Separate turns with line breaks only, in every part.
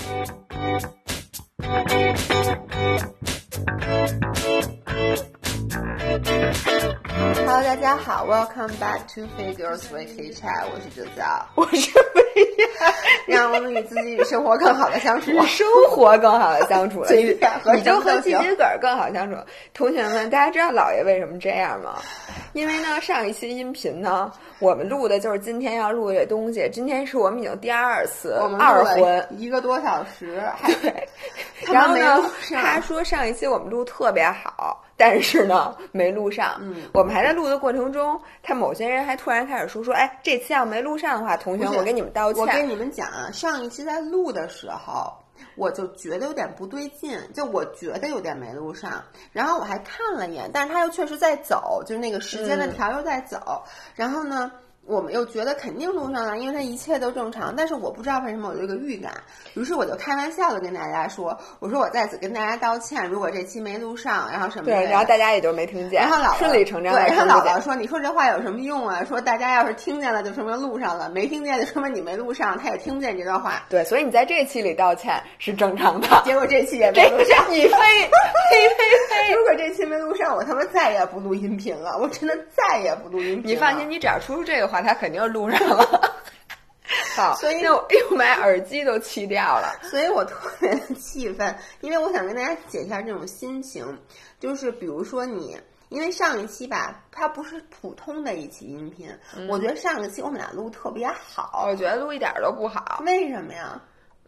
Música 家好，Welcome back to Figures with Chat，我是九子，
我是飞呀，
让我们与自己与生活更好的相处，
生活更好的相处，
与
你就 和自己个儿更好相处。同学们，大家知道姥爷为什么这样吗？因为呢，上一期音频呢，我们录的就是今天要录的这东西。今天是我们已经第二次二婚，
一个多小时，
对。然后呢，他说上一期我们录特别好。但是呢，没录上。
嗯，
我们还在录的过程中，他某些人还突然开始说说，哎，这次要没录上的话，同学，我给你们道歉。
我跟你们讲啊，上一期在录的时候，我就觉得有点不对劲，就我觉得有点没录上。然后我还看了一眼，但是他又确实在走，就是那个时间的条又在走。然后呢？我们又觉得肯定录上了，因为它一切都正常。但是我不知道为什么我有一个预感，于是我就开玩笑的跟大家说：“我说我在此跟大家道歉，如果这期没录上，然后什么的。”
对，然后大家也就没听见。
然后姥姥
顺理成章。
对，然后姥姥说：“你说这话有什么用啊？说大家要是听见了，就说明录上了；没听见，就说明你没录上。他也听不见这段话。”
对，所以你在这期里道歉是正常的。
结果这期也没录上，
你飞飞飞飞！
如果这期没录上，我他妈再也不录音频了，我真的再也不录音频。
你放心，你只要说出这个话，他肯定录上。了，好，
所以
那我又把耳机都气掉了，
所以我特别的气愤，因为我想跟大家解一下这种心情，就是比如说你，因为上一期吧，它不是普通的一期音频，我觉得上一期我们俩录特别好，
我觉得录一点都不好，
为什么呀？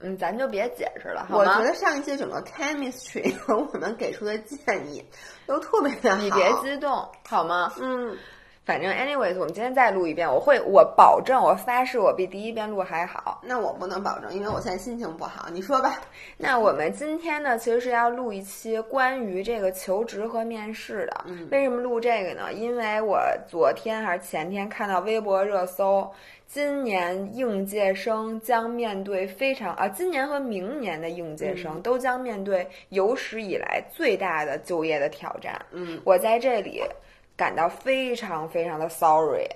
嗯，咱就别解释了，
我觉得上一期整个 chemistry 和我们给出的建议都特别的好，
你别激动好吗？
嗯。
反正，anyways，我们今天再录一遍，我会，我保证，我发誓，我比第一遍录还好。
那我不能保证，因为我现在心情不好。你说吧。
那我们今天呢，其实是要录一期关于这个求职和面试的。
嗯。
为什么录这个呢？因为我昨天还是前天看到微博热搜，今年应届生将面对非常啊，今年和明年的应届生都将面对有史以来最大的就业的挑战。
嗯。
我在这里。感到非常非常的 sorry，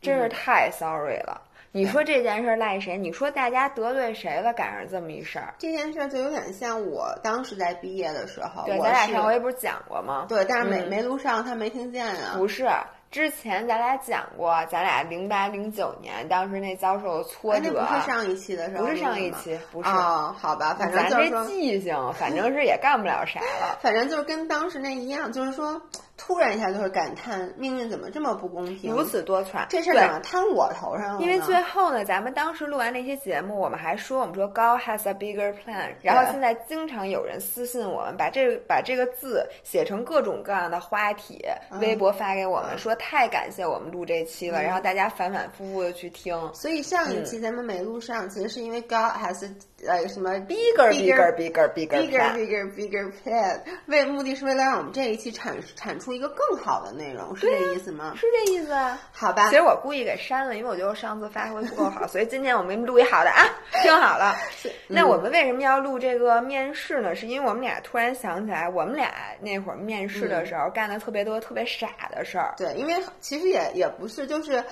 真是太 sorry 了。你说这件事赖谁？你说大家得罪谁了？赶上这么一事儿，
这件事就有点像我当时在毕业的时候，
对，咱俩上回不是讲过吗？
对，但是没没录上，他没听见啊。
不是，之前咱俩讲过，咱俩零八零九年当时那遭受的挫折，
不是上一期的时候，
不是上一期，不是
哦，好吧，反正
咱这记性，反正是也干不了啥了，
反正就是跟当时那一样，就是说。突然一下就会感叹命运怎么这么不公平，
如此多舛。
这事怎么摊我头上了？
因为最后呢，咱们当时录完那些节目，我们还说，我们说 God has a bigger plan。然后现在经常有人私信我们，把这把这个字写成各种各样的花体，微博发给我们，说太感谢我们录这期了。然后大家反反复复的去听。
所以上一期咱们没录上，其实是因为 God has 呃什么
bigger bigger bigger
bigger bigger bigger bigger plan，为目的是为了让我们这一期产产出。一个更好的内容是这意思吗？
是这意思啊。
好吧。
其实我故意给删了，因为我觉得我上次发挥不够好，所以今天我们录一好的啊，听好了。那我们为什么要录这个面试呢？是因为我们俩突然想起来，我们俩那会儿面试的时候干了特别多、特别傻的事儿。
对，因为其实也也不是，就是。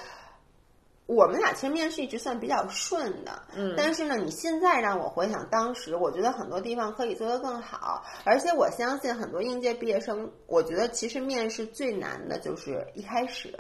我们俩其实面试一直算比较顺的，
嗯，
但是呢，你现在让我回想当时，我觉得很多地方可以做得更好，而且我相信很多应届毕业生，我觉得其实面试最难的就是一开始，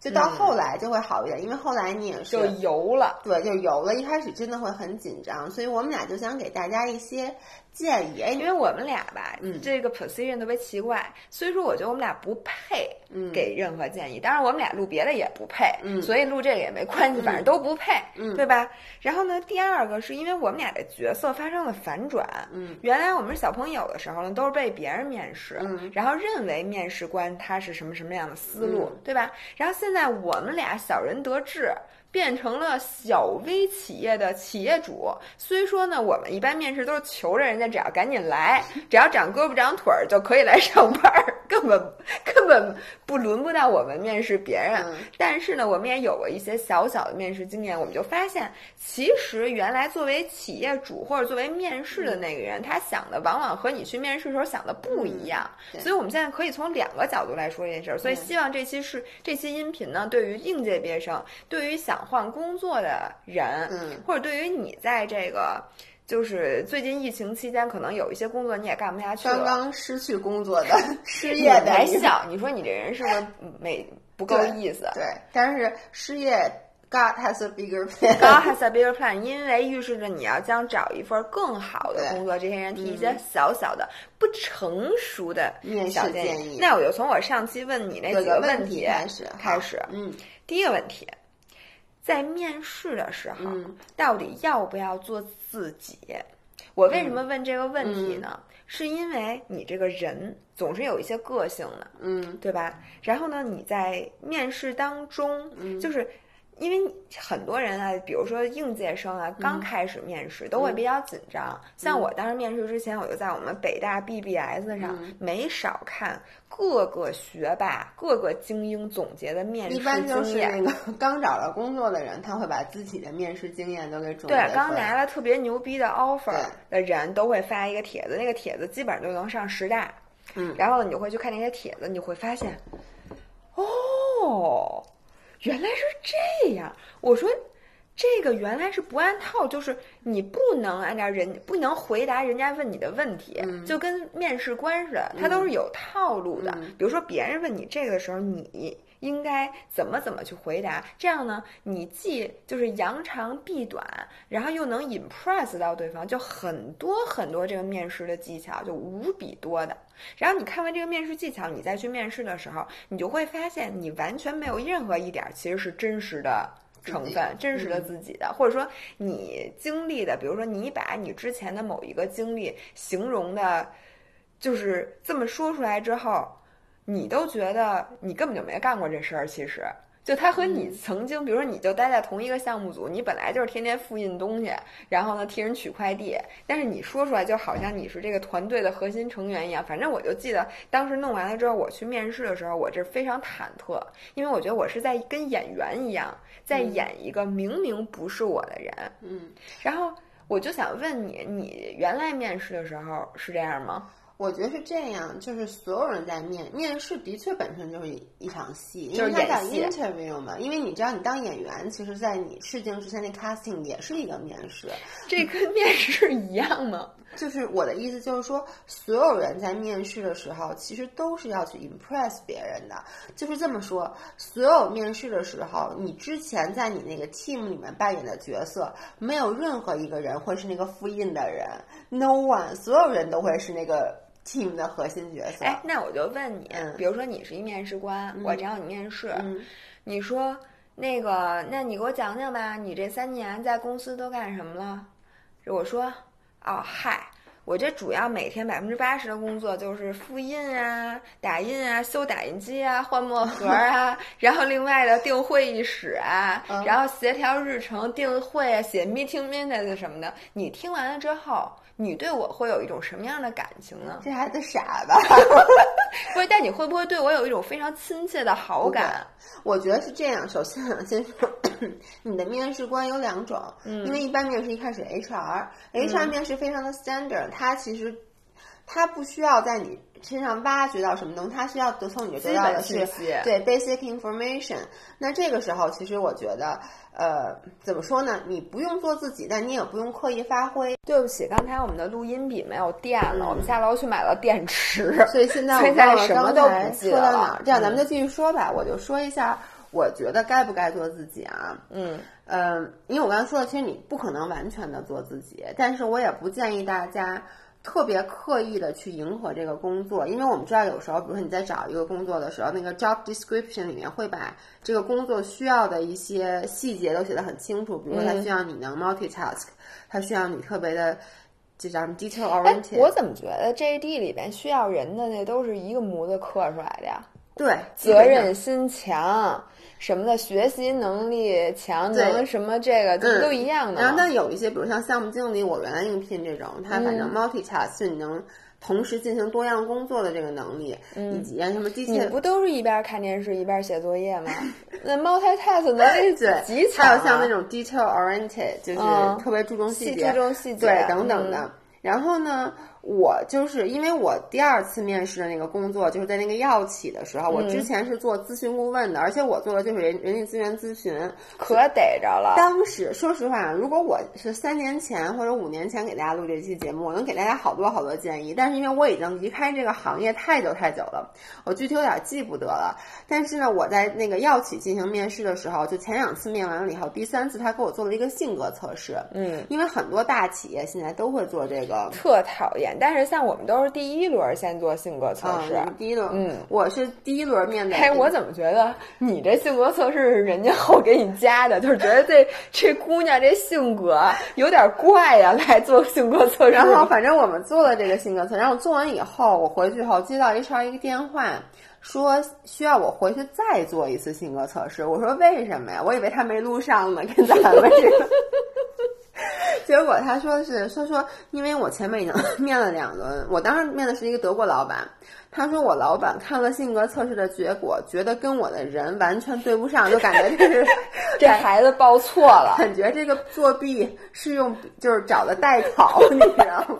就到后来就会好一点，因为后来你也是
就油了，
对，就油了，一开始真的会很紧张，所以我们俩就想给大家一些。建议，
因为我们俩吧，这个 position 特别奇怪，所以说我觉得我们俩不配给任何建议。当然，我们俩录别的也不配，所以录这个也没关系，反正都不配，对吧？然后呢，第二个是因为我们俩的角色发生了反转。
嗯，
原来我们是小朋友的时候呢，都是被别人面试，然后认为面试官他是什么什么样的思路，对吧？然后现在我们俩小人得志。变成了小微企业的企业主，虽说呢，我们一般面试都是求着人家，只要赶紧来，只要长胳膊长腿儿就可以来上班儿，根本根本不轮不到我们面试别人。但是呢，我们也有过一些小小的面试经验，我们就发现，其实原来作为企业主或者作为面试的那个人，他想的往往和你去面试时候想的不一样。所以我们现在可以从两个角度来说这件事儿。所以希望这期是这期音频呢，对于应届毕业生，对于想。换工作的人，
嗯，
或者对于你在这个就是最近疫情期间，可能有一些工作你也干不下去
了。刚刚失去工作的 失业的，
还小，你说你这人是不是没不够意思？
对，但是失业，God has a bigger plan。
God has a bigger plan，因为预示着你要将找一份更好的工作。这些人提一些小小的、不成熟的
面试建议。
那我就从我上期问你那几个问题
开始
开始。
嗯，
第一个问题。在面试的时候，到底要不要做自己？我为什么问这个问题呢？是因为你这个人总是有一些个性的，
嗯，
对吧？然后呢，你在面试当中，就是。因为很多人啊，比如说应届生啊，刚开始面试都会比较紧张。像我当时面试之前，我就在我们北大 BBS 上没少看各个学霸、各个精英总结的面试经验。
一般就是那个刚找到工作的人，他会把自己的面试经验都给总结
对，刚拿了特别牛逼的 offer 的人都会发一个帖子，那个帖子基本上就能上十大。
嗯，
然后你就会去看那些帖子，你会发现，哦。原来是这样，我说这个原来是不按套，就是你不能按照人不能回答人家问你的问题，就跟面试官似的，他都是有套路的。比如说别人问你这个的时候，你应该怎么怎么去回答，这样呢，你既就是扬长避短，然后又能 impress 到对方，就很多很多这个面试的技巧就无比多的。然后你看完这个面试技巧，你再去面试的时候，你就会发现你完全没有任何一点其实是真实的成分，真实的自己的，或者说你经历的，比如说你把你之前的某一个经历形容的，就是这么说出来之后，你都觉得你根本就没干过这事儿，其实。就他和你曾经，比如说你就待在同一个项目组，你本来就是天天复印东西，然后呢替人取快递，但是你说出来就好像你是这个团队的核心成员一样。反正我就记得当时弄完了之后，我去面试的时候，我这非常忐忑，因为我觉得我是在跟演员一样，在演一个明明不是我的人。
嗯，
然后我就想问你，你原来面试的时候是这样吗？
我觉得是这样，就是所有人在面面试，的确本身就是一场戏，
因为
他叫 interview 嘛。因为你知道，你当演员，其实在你试镜之前，那 casting 也是一个面试。
这跟面试一样吗？
就是我的意思，就是说，所有人在面试的时候，其实都是要去 impress 别人的。就是这么说，所有面试的时候，你之前在你那个 team 里面扮演的角色，没有任何一个人会是那个复印的人，no one，所有人都会是那个。Team 的核心角色。
哎，那我就问你，比如说你是一面试官，我找你面试，你说那个，那你给我讲讲吧，你这三年在公司都干什么了？我说，哦，嗨，我这主要每天百分之八十的工作就是复印啊、打印啊、修打印机啊、换墨盒啊，然后另外的订会议室啊，然后协调日程、订会啊、写 meeting minutes 什么的。你听完了之后。你对我会有一种什么样的感情呢？
这孩子傻吧？
不是，但你会不会对我有一种非常亲切的好感？
我觉得是这样。首先，先说你的面试官有两种，因为一般面试一开始 HR，HR 面试非常的 standard，他其实他不需要在你身上挖掘到什么东西，他需要得从你这得到的是对 basic information。那这个时候，其实我觉得。呃，怎么说呢？你不用做自己，但你也不用刻意发挥。
对不起，刚才我们的录音笔没有电了，我们下楼去买了电池，
所以现在
现在什么都
不说到哪儿。这样咱们就继续说吧。我就说一下，我觉得该不该做自己啊？
嗯
嗯，因为我刚才说的，其实你不可能完全的做自己，但是我也不建议大家。特别刻意的去迎合这个工作，因为我们知道有时候，比如说你在找一个工作的时候，那个 job description 里面会把这个工作需要的一些细节都写得很清楚，比如说它需要你能 multitask，它需要你特别的这叫什么 detail oriented。
我怎么觉得 JD 里边需要人的那都是一个模子刻出来的呀？
对，
责任心强。什么的学习能力强，能什么这个这都一样的。
然后，但有一些，比如像项目经理，我原来应聘这种，他反正 multitask，你能同时进行多样工作的这个能力，以及什么机器。
你不都是一边看电视一边写作业吗？那 multitask 能力极强。
还有像那种 detail oriented，就是特别注重细
节、注重细节
对等等的。然后呢，我就是因为我第二次面试的那个工作，就是在那个药企的时候，我之前是做咨询顾问的，而且我做的就是人人力资源咨询，
可逮着了。
当时说实话，如果我是三年前或者五年前给大家录这期节目，我能给大家好多好多建议。但是因为我已经离开这个行业太久太久了，我具体有点记不得了。但是呢，我在那个药企进行面试的时候，就前两次面完了以后，第三次他给我做了一个性格测试。
嗯，
因为很多大企业现在都会做这个。
特讨厌，但是像我们都是第一轮先做性格测试，
第一轮，
嗯，
我是第一轮面的。
哎，我怎么觉得你这性格测试是人家后给你加的？就是觉得这这姑娘这性格有点怪呀，来做性格测试。
然后反正我们做了这个性格测，然后做完以后，我回去后接到 HR 一个电话，说需要我回去再做一次性格测试。我说为什么呀？我以为他没录上呢，跟咱们这个。结果他说是说说，因为我前面已经面了两轮，我当时面的是一个德国老板。他说我老板看了性格测试的结果，觉得跟我的人完全对不上，就感觉这是
这孩子报错了，
感觉这个作弊是用就是找的代考，你知道吗？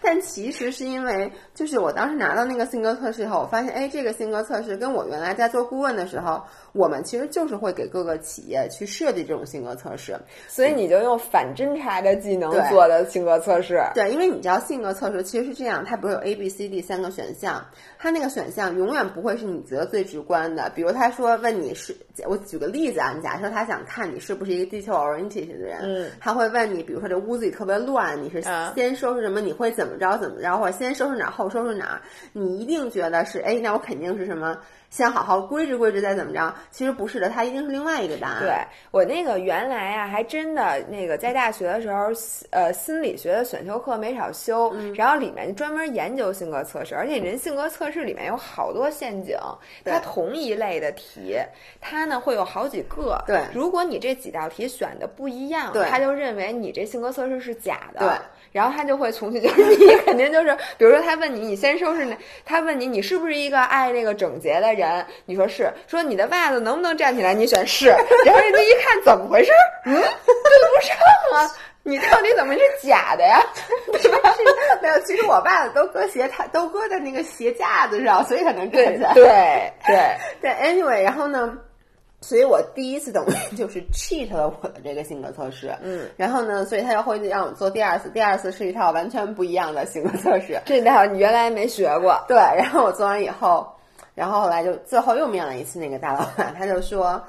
但其实是因为，就是我当时拿到那个性格测试以后，我发现，哎，这个性格测试跟我原来在做顾问的时候，我们其实就是会给各个企业去设计这种性格测试，
所以你就用反侦查的技能做的性格测试。
对，因为你知道性格测试其实是这样，它不是有 A、B、C、D 三个选项，它那个选项永远不会是你觉得最直观的。比如他说问你是，我举个例子啊，你假设他想看你是不是一个 detail oriented 的人，
嗯，
他会问你，比如说这屋子里特别乱，你是先收拾什么？你会怎么着？怎么着？或者先收拾哪儿后收拾哪儿？你一定觉得是，哎，那我肯定是什么？先好好规置规置再怎么着？其实不是的，它一定是另外一个答案。
对我那个原来啊，还真的那个在大学的时候，呃，心理学的选修课没少修，然后里面专门研究性格测试，而且人性格测试里面有好多陷阱。它同一类的题，它呢会有好几个。
对，
如果你这几道题选的不一样，
对，
他就认为你这性格测试是假的。
对。
然后他就会从去就是你 肯定就是，比如说他问你，你先收拾那，他问你你是不是一个爱那个整洁的人，你说是，说你的袜子能不能站起来，你选是，然后人家一看怎么回事，嗯，对不上啊，你到底怎么是假的呀？
没有，其实我袜子都搁鞋台，都搁在那个鞋架子上，所以才能站起来。
对对
对，anyway，然后呢？所以我第一次等于 就是 cheat 了我的这个性格测试，
嗯，
然后呢，所以他又会让我做第二次，第二次是一套完全不一样的性格测试，
这套你原来没学过，
对，然后我做完以后，然后后来就最后又面了一次那个大老板，他就说，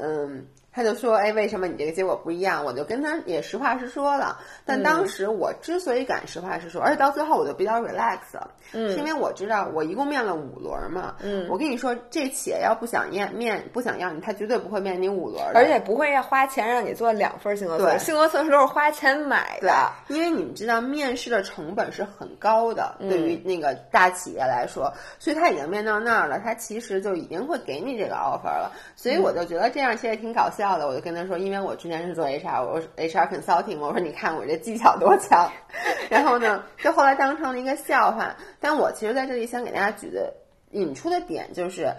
嗯。他就说：“哎，为什么你这个结果不一样？”我就跟他也实话实说了。但当时我之所以敢实话实说，而且到最后我就比较 relax 了，是因为我知道我一共面了五轮嘛。
嗯，
我跟你说，这企业要不想面面不想要你，他绝对不会面你五轮，
而且不会要花钱让你做两份性格测试。性格测试都是花钱买的，
因为你们知道面试的成本是很高的，对于那个大企业来说，所以他已经面到那儿了，他其实就已经会给你这个 offer 了。所以我就觉得这样其实挺搞笑。的，我就跟他说，因为我之前是做 HR，我 HR consulting，我说你看我这技巧多强，然后呢，就后来当成了一个笑话。但我其实在这里想给大家举的引出的点就是，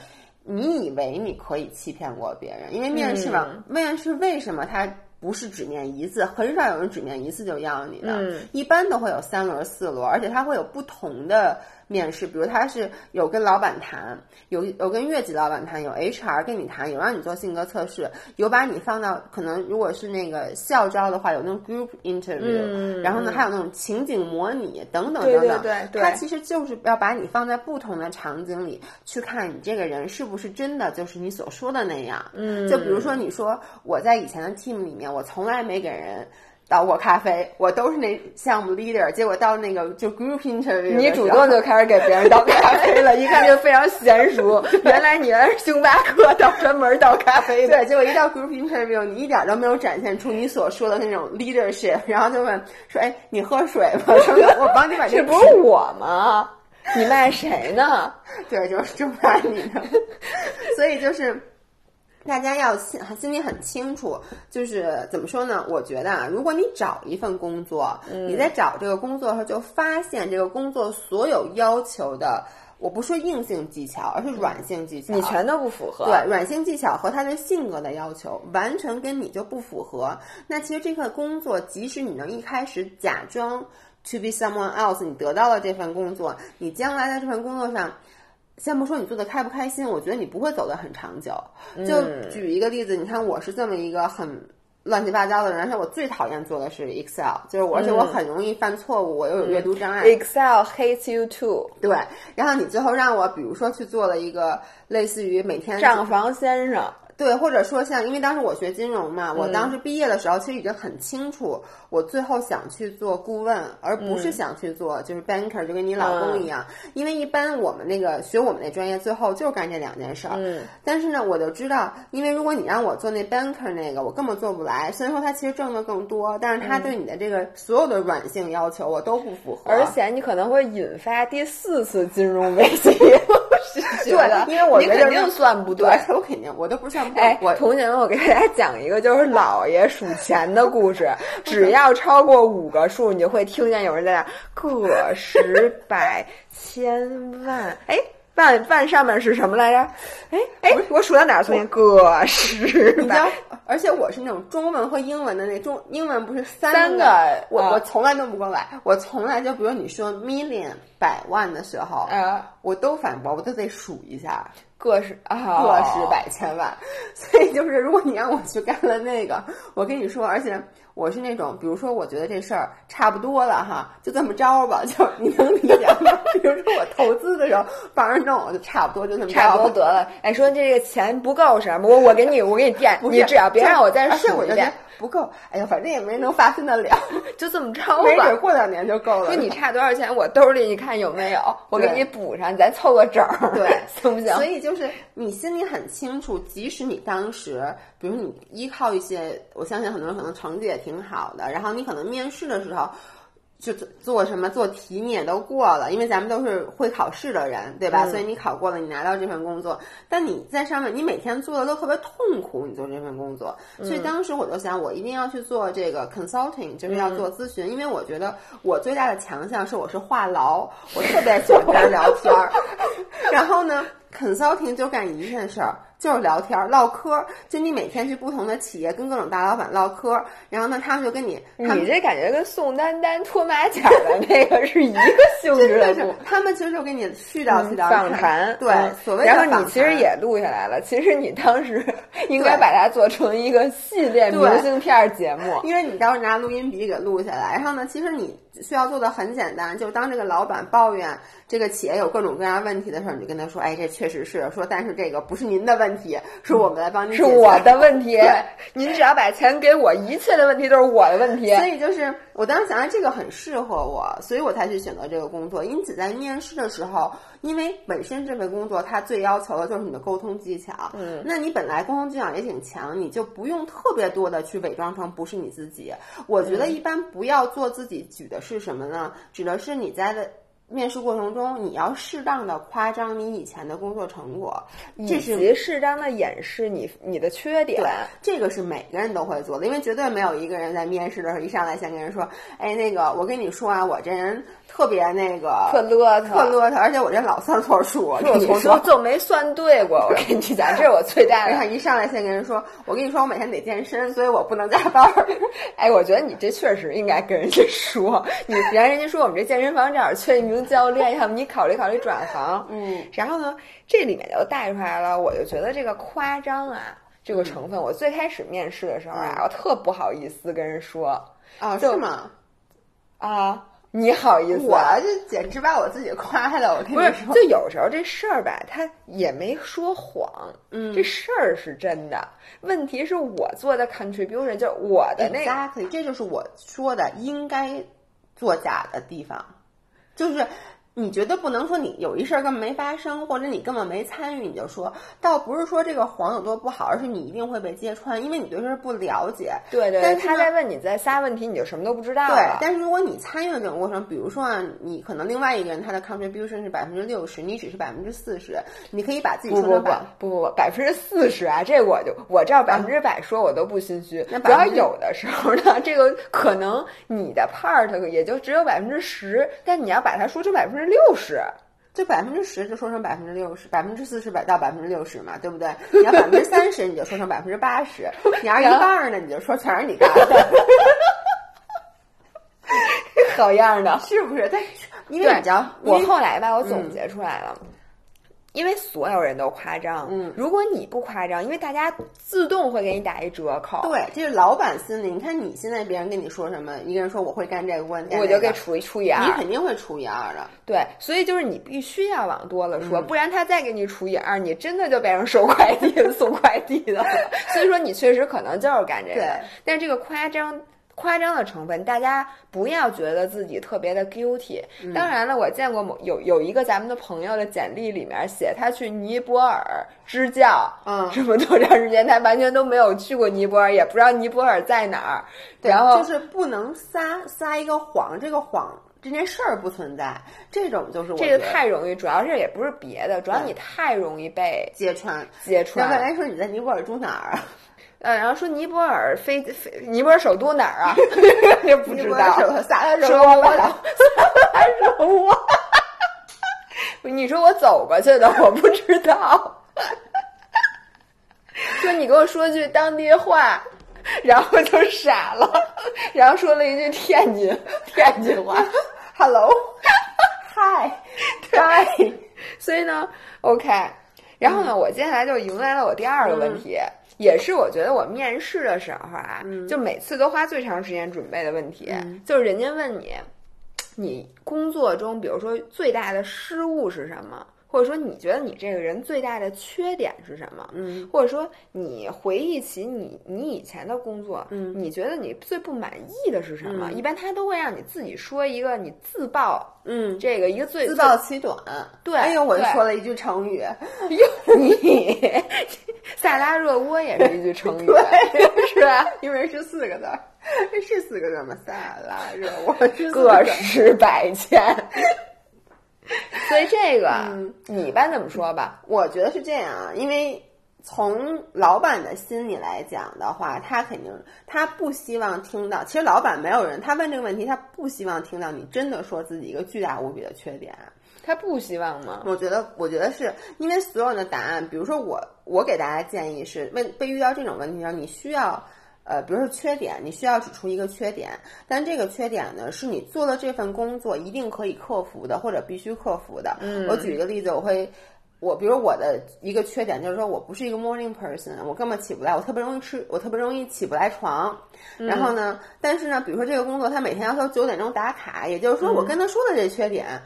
你以为你可以欺骗过别人，因为面试嘛，面试为什么他？不是只面一次，很少有人只面一次就要你的，一般都会有三轮、四轮，而且它会有不同的面试，比如他是有跟老板谈，有有跟越级老板谈，有 HR 跟你谈，有让你做性格测试，有把你放到可能如果是那个校招的话，有那种 group interview，然后呢还有那种情景模拟等等等等，
对对，
他其实就是要把你放在不同的场景里去看你这个人是不是真的就是你所说的那样，
嗯，
就比如说你说我在以前的 team 里面。我从来没给人倒过咖啡，我都是那项目 leader。结果到那个就 group interview，
你主动就开始给别人倒咖啡了，一看就非常娴熟。原来你原来是星巴克倒专门倒咖啡
的。对，结果一到 group interview，你一点都没有展现出你所说的那种 leadership，然后就问说：“哎，你喝水吗？”说：“我帮你把
这不是我吗？你卖谁呢？”
对，就是就卖你的。所以就是。大家要心心里很清楚，就是怎么说呢？我觉得啊，如果你找一份工作，你在找这个工作的时候，就发现这个工作所有要求的，我不说硬性技巧，而是软性技巧，
你全都不符合。
对，软性技巧和他的性格的要求完全跟你就不符合。那其实这份工作，即使你能一开始假装。to be someone else，你得到了这份工作，你将来在这份工作上，先不说你做的开不开心，我觉得你不会走得很长久。就举一个例子，你看我是这么一个很乱七八糟的人，而且我最讨厌做的是 Excel，就是我，而且我很容易犯错误，我又有阅读障碍。
Excel hates you too，
对，然后你最后让我，比如说去做了一个类似于每天
账房先生。
对，或者说像，因为当时我学金融嘛，我当时毕业的时候其实已经很清楚，我最后想去做顾问，而不是想去做就是 banker，就跟你老公一样。因为一般我们那个学我们那专业，最后就是干这两件事儿。
嗯，
但是呢，我就知道，因为如果你让我做那 banker 那个，我根本做不来。虽然说他其实挣的更多，但是他对你的这个所有的软性要求我都不符合，
而且你可能会引发第四次金融危机。
对，因为我
觉得肯定算不
对，我肯定我都不算不对。
哎，
我
同学们，我给大家讲一个就是姥爷数钱的故事。只要超过五个数，你就会听见有人在那个十百千万。哎，万万上面是什么来着？哎哎，我数到哪儿？从个十百。，
而且我是那种中文和英文的那中英文不是三
三个
我、
啊
我从来弄不过来，我从来就比如你说 million 百万的时候，
啊，
我都反驳，我都得数一下，
个十啊，
个十百千万。所以就是如果你让我去干了那个，我跟你说，而且我是那种，比如说我觉得这事儿差不多了哈，就这么着吧，就你能理解吗？比如说我投资的时候帮人弄，我就差不多就这么
差不多得了。哎，说这个钱不够什么？我我给你，我给你垫，你只要别让我再
而且
数一遍
我就觉得，不够。哎呀，反正也没能发现得了，
就这么着吧
没准。过两年就够了。
说你差多少钱，我兜里你看有没有，我给你补上，咱凑个整儿，
对
行不行？
所以就是你心里很清楚，即使你当时，比如你依靠一些，我相信很多人可能成绩也挺好的，然后你可能面试的时候。就做做什么做题你也都过了，因为咱们都是会考试的人，对吧？
嗯
所以你考过了，你拿到这份工作。但你在上面，你每天做的都特别痛苦，你做这份工作。所以当时我就想，我一定要去做这个 consulting，就是要做咨询，因为我觉得我最大的强项是我是话痨，我特别喜欢跟人聊天儿。然后呢，consulting 就干一件事儿，就是聊天儿、唠嗑儿。就你每天去不同的企业，跟各种大老板唠嗑儿，然后呢，他们就跟你，
你这感觉跟宋丹丹脱马甲的那个 是一个性质
的他们其实就给你絮叨絮叨
访谈
对
嗯，
所谓的
然后你其实也录下来了，其实你当时应该把它做成一个系列明信片节目。
因为你当时拿录音笔给录下来，然后呢，其实你需要做的很简单，就是当这个老板抱怨这个企业有各种各样问题的时候，你就跟他说，哎，这确实是说，但是这个不是您的问题，是我们来帮您解决
是我的问题，您只要把钱给我，一切的问题都是我的问题。
所以就是我当时想，哎，这个很适合我，所以我才去选择这个工作。因此在面试的时候，因为本身这份工作它最要求的就是你的沟通技巧，
嗯，
那你本来沟通技巧也挺强，你就不用特别多的去伪装成不是你自己。我觉得
嗯
一般不要做自己，举的是什么呢？指的是你在的。面试过程中，你要适当的夸张你以前的工作成果，这
以
是
及适当的掩饰你你的缺点。
对，这个是每个人都会做的，因为绝对没有一个人在面试的时候一上来先跟人说，哎，那个我跟你说啊，我这人特别那个
特邋遢，
特邋遢，而且我这老算错数，我跟你说。
就没算对过。我跟你讲，这是我最大的。
然后一上来先跟人说，我跟你说，我每天得健身，所以我不能加班儿。
哎，我觉得你这确实应该跟人家说，你然人家说我们这健身房正好缺一名教练，要么你考虑考虑转行。
嗯，
然后呢，这里面就带出来了，我就觉得这个夸张啊，这个成分，我最开始面试的时候啊，
嗯
我特不好意思跟人说啊，是
吗？
啊，你好意思
我
啊。
这简直把我自己夸的，我跟你，说。
就有时候这事儿吧，他也没说谎，
嗯
这事儿是真的。问题是我做的 contribution，就是我的那个
Exactly，这就是我说的应该作假的地方，就是你绝对不能说你有一事儿根本没发生，或者你根本没参与，你就说，倒不是说这个谎有多不好，而是你一定会被揭穿，因为你对这事儿不了解。
对对对，
但是
他在问你在仨问题，你就什么都不知道
对
了，。
但是如果你参与了这种过程，比如说啊，你可能另外一个人他的 contribution 是百分之六十，你只是百分之四十，你可以把自己
不不不
说成百
不不不，百分之四十啊，这我就我照百分之百说，我都不心虚。
那
主要有的时候呢，这个可能你的 part 也就只有百分之十，但你要把它说成百分之六十。
就百分之十就说成百分之六十，百分之四十百到百分之六十嘛，对不对？你要百分之三十，你就说成百分之八十；你要一半儿呢，你就说全是你干的。
好样的，
是不是？但因为你知道，
我后来吧，我总结出来了。因为所有人都夸张，
嗯，
如果你不夸张，因为大家自动会给你打一折扣。
对，这是老板心里。你看你现在别人跟你说什么，一个人说我会干这个，我
我就给除一除以二，
你肯定会除以二的。
对，所以就是你必须要往多了说，不然他再给你除以二，你真的就变成收快递、送快递的。所以说你确实可能就是干这个，但是这个夸张。夸张的成分，大家不要觉得自己特别的 guilty。当然了，我见过某有有一个咱们的朋友的简历里面写他去尼泊尔支教，
嗯，
这么多长时间，他完全都没有去过尼泊尔，也不知道尼泊尔在哪儿。然后
就是不能撒撒一个谎，这个谎这件事儿不存在，这种就是我
这个太容易，主要是也不是别的，主要你太容易被
揭穿
揭穿。
本来说你在尼泊尔住哪儿？
呃，然后说尼泊尔飞飞，尼泊尔首都哪儿啊？
也
不知道。
撒拉
热窝，撒拉热窝。你说我走过去的，我不知道。说你给我说句当地话，然后就傻了，然后说了一句天津天津话
，Hello，Hi，Hi。
所以呢，OK，然后呢，我接下来就迎来了我第二个问题。也是我觉得我面试的时候啊，就每次都花最长时间准备的问题，就是人家问你，你工作中比如说最大的失误是什么？或者说你觉得你这个人最大的缺点是什么？
嗯，
或者说你回忆起你你以前的工作，
嗯，
你觉得你最不满意的是什么？一般他都会让你自己说一个你自曝，
嗯，
这个一个最
自曝其短。
对，
哎呦，我就说了一句成语，
你 萨拉热窝也是一句成语，
是吧？因为是四个字，是四个字吗？萨拉热窝是，
个十百千。所以这个，你一般怎么说吧？
我觉得是这样啊，因为从老板的心里来讲的话，他肯定他不希望听到。其实老板没有人，他问这个问题，他不希望听到你真的说自己一个巨大无比的缺点。
他不希望吗？
我觉得，我觉得是因为所有的答案，比如说我，我给大家建议是，问被遇到这种问题上，你需要。呃，比如说缺点，你需要指出一个缺点，但这个缺点呢，是你做了这份工作一定可以克服的，或者必须克服的。
嗯，
我举一个例子，我会，我比如我的一个缺点就是说我不是一个 morning person，我根本起不来，我特别容易吃，我特别容易起不来床。然后呢，但是呢，比如说这个工作他每天要求九点钟打卡，也就是说我跟他说的这缺点。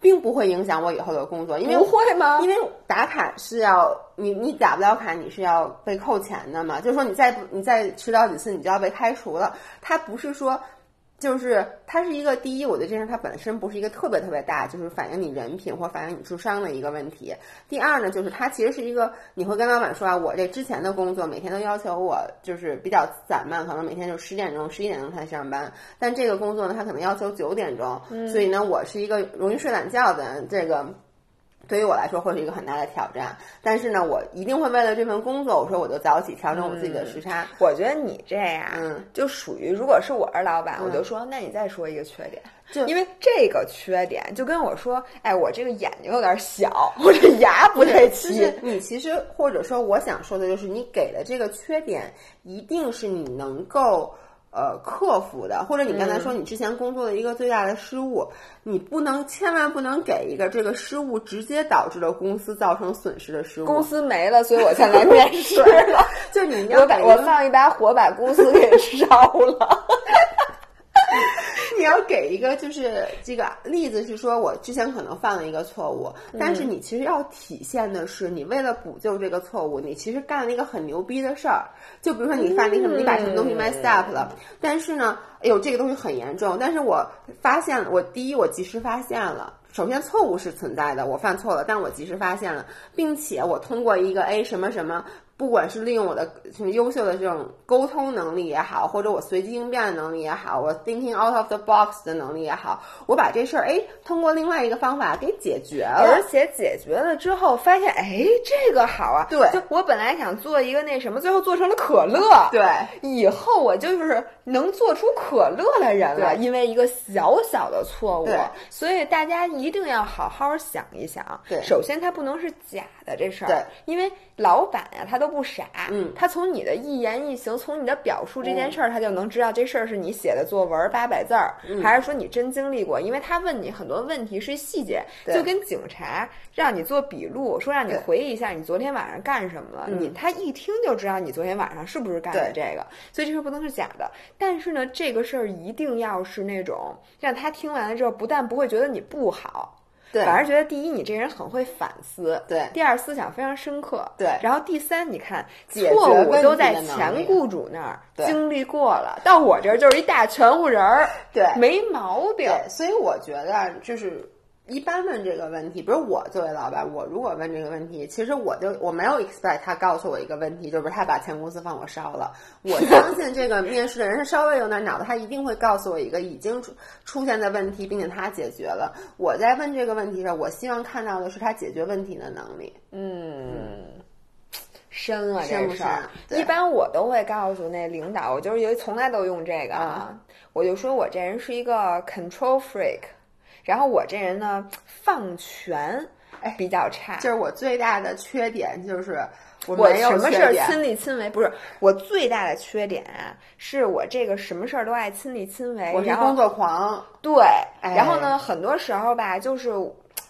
并不会影响我以后的工作，因为
不会吗？
因为打卡是要你，你打不了卡，你是要被扣钱的嘛。就是说，你再不你再迟到几次，你就要被开除了。他不是说。就是它是一个第一，我觉得这事它本身不是一个特别特别大，就是反映你人品或反映你智商的一个问题。第二呢，就是它其实是一个，你会跟老板说啊，我这之前的工作每天都要求我就是比较散漫，可能每天就十点钟、十一点钟才上班，但这个工作呢，它可能要求九点钟，所以呢，我是一个容易睡懒觉的这个。对于我来说会是一个很大的挑战，但是呢，我一定会为了这份工作，我说我就早起调整我自己的时差。
我觉得你这样，
嗯，
就属于如果是我是老板，我就说，那你再说一个缺点，就因为这个缺点就跟我说，哎，我这个眼睛有点小，我这牙不太齐。
你其实或者说我想说的就是，你给的这个缺点一定是你能够。呃，克服的，或者你刚才说你之前工作的一个最大的失误，你不能千万不能给一个这个失误直接导致了公司造成损失的失误。
公司没了，所以我才来面试了。
就你要
把我放一把火把公司给烧了。
你要给一个就是这个例子是说，我之前可能犯了一个错误，但是你其实要体现的是，你为了补救这个错误，你其实干了一个很牛逼的事儿。就比如说你犯了什么，你把什么东西 mess up 了，但是呢，哎呦，这个东西很严重。但是我发现了，我第一我及时发现了，首先错误是存在的，我犯错了，但我及时发现了，并且我通过一个 A 什么什么。不管是利用我的什么优秀的这种沟通能力也好，或者我随机应变的能力也好，我 thinking out of the box 的能力也好，我把这事儿哎通过另外一个方法给解决了，
而且解决了之后发现哎这个好啊，
对，
就我本来想做一个那什么，最后做成了可乐，
对，
以后我就是能做出可乐的人了，因为一个小小的错误，所以大家一定要好好想一想，
对，
首先它不能是假的这事儿，
对，
因为老板呀他都。又不傻，
嗯，
他从你的一言一行，从你的表述这件事儿，他就能知道这事儿是你写的作文八百字儿，还是说你真经历过？因为他问你很多问题是细节，就跟警察让你做笔录，说让你回忆一下你昨天晚上干什么了，你他一听就知道你昨天晚上是不是干的这个，所以这事不能是假的。但是呢，这个事儿一定要是那种让他听完了之后，不但不会觉得你不好。
对，
反而觉得第一，你这人很会反思；
对，
第二，思想非常深刻；
对，
然后第三，你看错误都在前雇主那儿经历过了，到我这儿就是一大全乎人儿，
对，
没毛病。
所以我觉得就是。一般问这个问题，比如我作为老板，我如果问这个问题，其实我就我没有 expect 他告诉我一个问题，就是他把前公司放火烧了。我相信这个面试的人是稍微有点脑子，他一定会告诉我一个已经出出现的问题，并且他解决了。我在问这个问题时，我希望看到的是他解决问题的能力。
嗯，深啊，
这
事儿。一般我都会告诉那领导，我就是因为从来都用这个啊，我就说我这人是一个 control freak。然后我这人呢，放权
哎
比较差，
就是我最大的缺点就是
我没有
什
么事儿亲力亲为，不是我最大的缺点啊，是我这个什么事儿都爱亲力亲为，
我是工作狂，
对，然后呢，很多时候吧，就是。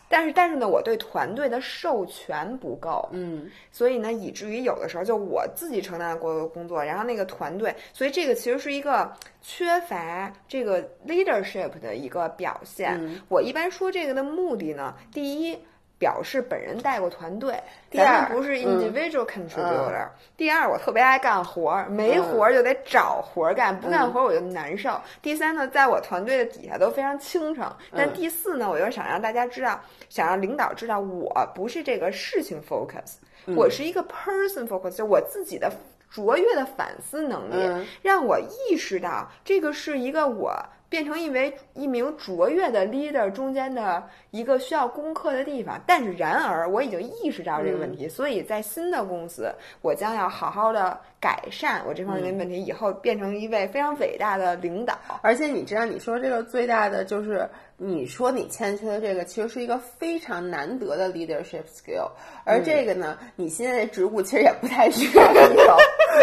但是，但是呢，我对团队的授权不够，
嗯，
所以呢，以至于有的时候就我自己承担过多的工作，然后那个团队，所以这个其实是一个缺乏这个 leadership 的一个表现。我一般说这个的目的呢，第一。表示本人带过团队，
第二
不是 individual contributor。第二，我特别爱干活儿，没活儿就得找活儿干，不干活儿我就难受。第三呢，在我团队的底下都非常倾城。但第四呢，我又想让大家知道，想让领导知道，我不是这个事情 focus，我是一个 person focus，就我自己的卓越的反思能力，让我意识到这个是一个我。变成一为一名卓越的 leader 中间的一个需要攻克的地方，但是然而我已经意识到这个问题，所以在新的公司，我将要好好的改善我这方面的问题，以后变成一位非常伟大的领导。
而且你知道，你说这个最大的就是你说你欠缺的这个，其实是一个非常难得的 leadership skill，而这个呢，你现在的职务其实也不太需要有，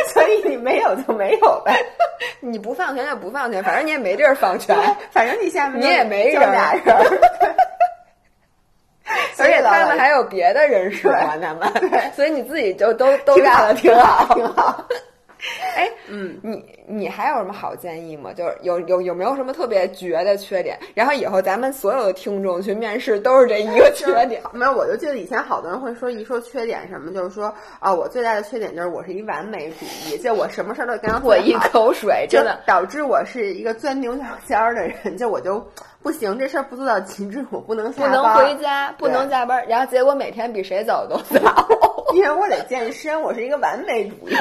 所以你没有就没有呗。
你不放权就不放权，反正你也没地儿放权，
反正你下面
你也没人。
俩人，
而且他们还有别的人事管他们，所以你自己就都都干了，
挺
好，
挺好。
哎，嗯，你你还有什么好建议吗？就是有有有没有什么特别绝的缺点？然后以后咱们所有的听众去面试都是这一个缺点。
没有，我就记得以前好多人会说一说缺点什么，就是说啊，我最大的缺点就是我是一完美主义，就我什么事儿都跟
我一口水，真的
导致我是一个钻牛角尖儿的人，就我就不行，这事儿不做到极致，我不能
不能回家，不能加班，然后结果每天比谁走都早，
因为我得健身，我是一个完美主义。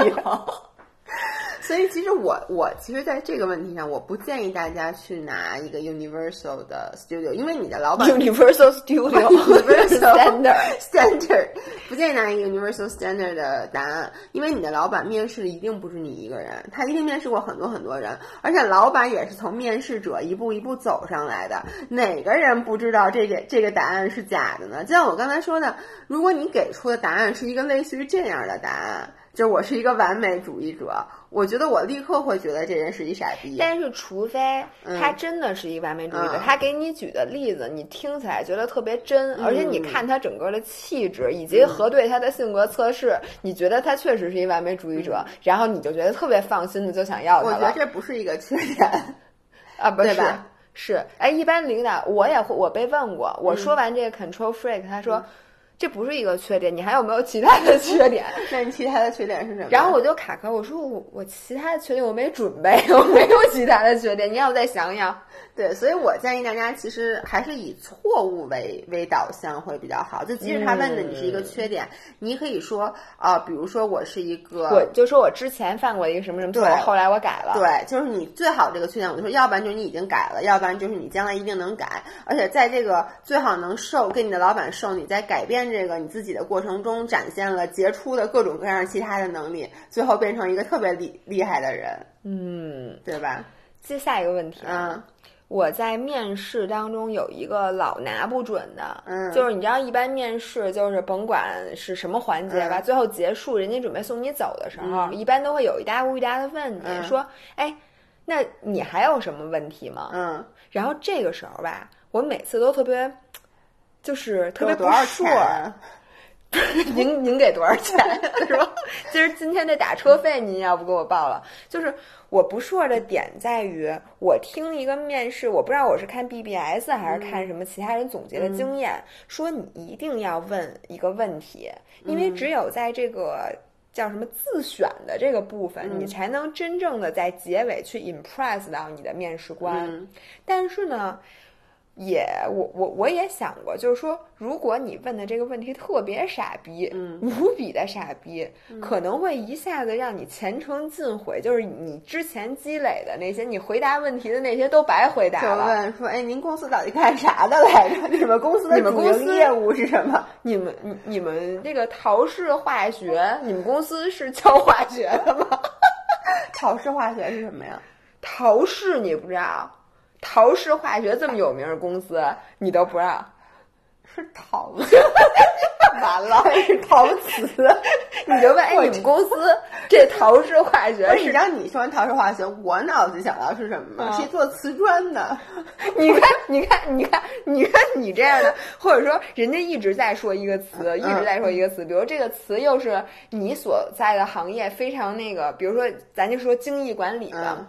所以，其实我我其实在这个问题上，我不建议大家去拿一个 universal 的 studio，因为你的老板
universal studio，universal
standard standard，不建议拿一个 universal standard 的答案，因为你的老板面试的一定不是你一个人，他一定面试过很多很多人，而且老板也是从面试者一步一步走上来的，哪个人不知道这个这个答案是假的呢？就像我刚才说的，如果你给出的答案是一个类似于这样的答案。就我是一个完美主义者，我觉得我立刻会觉得这人是一傻逼。
但是，除非他真的是一完美主义者，他给你举的例子你听起来觉得特别真，而且你看他整个的气质以及核对他的性格测试，你觉得他确实是一完美主义者，然后你就觉得特别放心的就想要他
了。我觉得这不是一个缺点。
啊，不
是。
是。哎，一般领导我也会，我被问过，我说完这个 control freak，他说。这不是一个缺点，你还有没有其他的缺点？
那你其他的缺点是什么？
然后我就卡壳，我说我我其他的缺点我没准备，我没有其他的缺点，你要再想想。
对，所以我建议大家其实还是以错误为为导向会比较好。就即使他问的你是一个缺点，你可以说啊，比如说我是一个，
我就说我之前犯过一个什么什么错，后来我改了。
对，就是你最好这个缺点，我就说，要不然就是你已经改了，要不然就是你将来一定能改，而且在这个最好能受跟你的老板受你在改变这个你自己的过程中，展现了杰出的各种各样其他的能力，最后变成一个特别厉厉害的人。
嗯，
对吧？
接下一个问题
啊。
我在面试当中有一个老拿不准的，
嗯
就是你知道，一般面试就是甭管是什么环节吧，
嗯
最后结束，人家准备送你走的时候，一般都会有一搭无一搭的问你、
嗯
说，哎，那你还有什么问题吗？
嗯，
然后这个时候吧，我每次都特别，就是特别不
多少
顺
钱
儿。
啊？
您您给多少钱 是吧？今儿今天这打车费您要不给我报了？就是我不说的点在于，我听一个面试，我不知道我是看 BBS 还是看什么其他人总结的经验，说你一定要问一个问题，因为只有在这个。叫什么自选的这个部分，你才能真正的在结尾去 impress 到你的面试官。
嗯
但是呢，也我我我也想过，就是说，如果你问的这个问题特别傻逼，
嗯
无比的傻逼，可能会一下子让你前程尽毁，就是你之前积累的那些，你回答问题的那些都白回答了就。
问说，哎，您公司到底干啥的来着？你们公司的主营业务是什么？
你们你你们这个陶氏化学，你们公司是教化学的吗？
陶氏化学是什么呀？
陶氏你不知道？陶氏化学这么有名的公司，你都不知道？
是陶子，完了，是陶瓷。
你就问，哎，你们公司这陶氏化学
你知道你说完陶氏化学，我脑子想到是什么吗？
啊
是做瓷砖的。
你看，你看，你看，你看你这样的，或者说人家一直在说一个词，一直在说一个词，比如这个词又是你所在的行业非常那个，比如说咱就说精益管理的，
嗯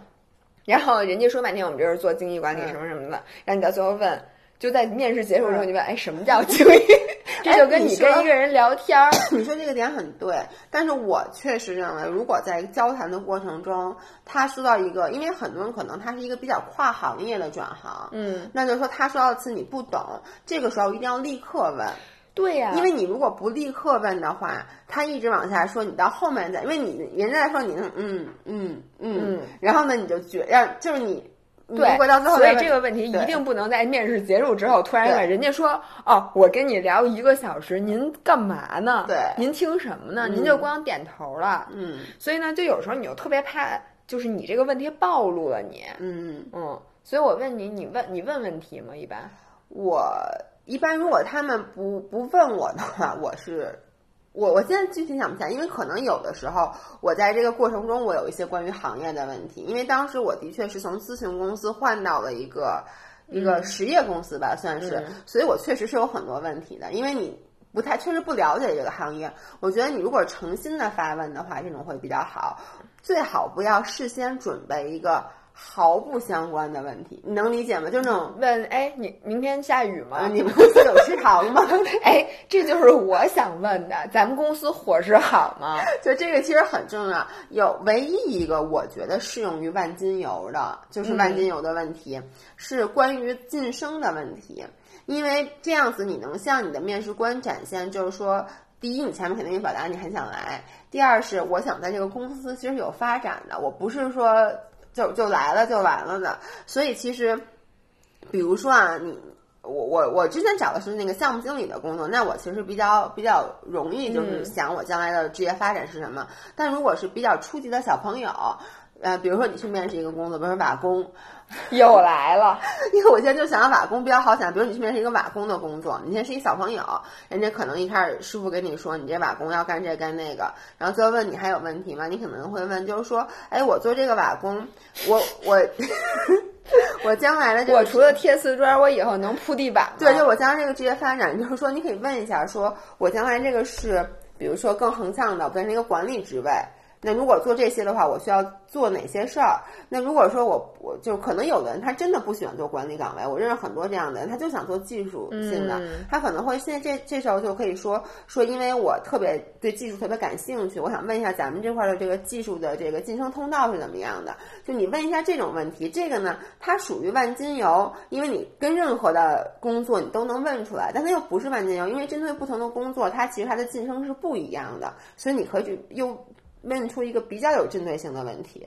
然后人家说半天我们这是做精益管理
嗯
什么什么的，然后你到最后问。就在面试结束之后，你问，哎，什么叫精益？这就跟你跟一个人聊天儿，
你说这个点很对，但是我确实认为，如果在交谈的过程中，他说到一个，因为很多人可能他是一个比较跨行业的转行，
嗯，
那就是说他说到的词你不懂，这个时候一定要立刻问，
对呀、
因为你如果不立刻问的话，他一直往下说，你到后面再，因为你人家在说你嗯嗯嗯嗯，然后呢你就觉让就是你。你
对
如果到最后
所以这个问题一定不能在面试结束之后突然
对
问人家说：“哦，我跟你聊一个小时，您干嘛呢？
对
您听什么呢？您就光点头了。
嗯
所以呢，就有时候你就特别怕，就是你这个问题暴露了你。
嗯，
嗯，所以我问你，你问你问问题吗？一般
我一般如果他们不不问我的话，我是我我现在具体想不起来，因为可能有的时候我在这个过程中，我有一些关于行业的问题，因为当时我的确是从咨询公司换到了一个一个实业公司吧，算是，所以我确实是有很多问题的，因为你。不太确实不了解这个行业，我觉得你如果诚心的发问的话，这种会比较好。最好不要事先准备一个毫不相关的问题，你能理解吗？就那种
问，哎，你明天下雨吗？
啊，你们公司有食堂吗？
哎，这就是我想问的，咱们公司伙食好吗？
就这个其实很重要。有唯一一个我觉得适用于万金油的，就是万金油的问题，是关于晋升的问题。因为这样子你能向你的面试官展现，就是说，第一，你前面肯定有表达你很想来；第二是我想在这个公司其实有发展的，我不是说就就来了就完了的。所以其实，比如说啊，你。我我我之前找的是那个项目经理的工作，那我其实比较比较容易，就是想我将来的职业发展是什么。但如果是比较初级的小朋友，呃，比如说你去面试一个工作，比如说瓦工，
又来了，
因为我现在就想到瓦工比较好想，比如你去面试一个瓦工的工作，你现在是一小朋友，人家可能一开始师傅跟你说你这瓦工要干这干那个，然后最后问你还有问题吗？你可能会问，就是说，哎，我做这个瓦工，我我 我将来的这个
我除了贴瓷砖，我以后能铺地板吗？
对，就我将来这个职业发展，就是说你可以问一下，说我将来这个是，比如说更横向的变成一个管理职位。那如果做这些的话，我需要做哪些事儿？那如果说我我就可能有的人他真的不喜欢做管理岗位，我认识很多这样的人，他就想做技术性的，他可能会现在这这时候就可以说说，因为我特别对技术特别感兴趣，我想问一下咱们这块的这个技术的这个晋升通道是怎么样的？就你问一下这种问题，这个呢，它属于万金油，因为你跟任何的工作你都能问出来，但它又不是万金油，因为针对不同的工作，它其实它的晋升是不一样的，所以你可以去又问出一个比较有针对性的问题。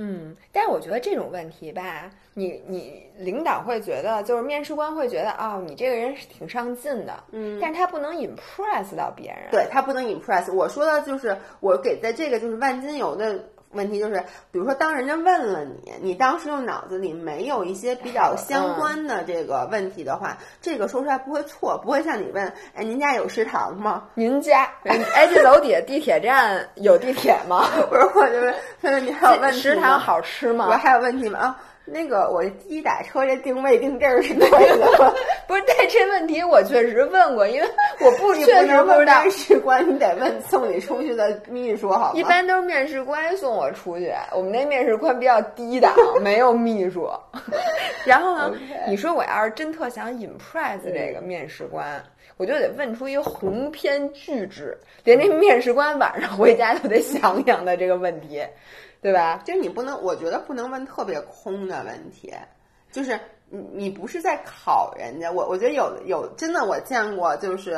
嗯，但是我觉得这种问题吧，你你领导会觉得，就是面试官会觉得，哦，你这个人是挺上进的，嗯，但是他不能 impress 到别人，
对他不能 impress。我说的就是我给在这个就是万金油的问题就是，比如说当人家问了你，你当时用脑子里没有一些比较相关的这个问题的话，这个说出来不会错，不会像你问，哎，您家有食堂吗？
您家，哎，这楼底下地铁站有地铁吗？
不是，我就是问问你还有问？
食堂好吃吗？
我还有问题吗？啊。那个我第一打车这定位定地儿是对的，
不是？但这问题我确实问过，因为我不确实
不知道。面试官你得问送你出去的秘书好吗？
一般都是面试官送我出去，我们那面试官比较低档，没有秘书。然后呢，你说我要是真特想 impress 这个面试官，我就得问出一个鸿篇巨制，连这面试官晚上回家都得想想的这个问题。对吧？
就是你不能，我觉得不能问特别空的问题，就是你你不是在考人家。我我觉得有有真的我见过，就是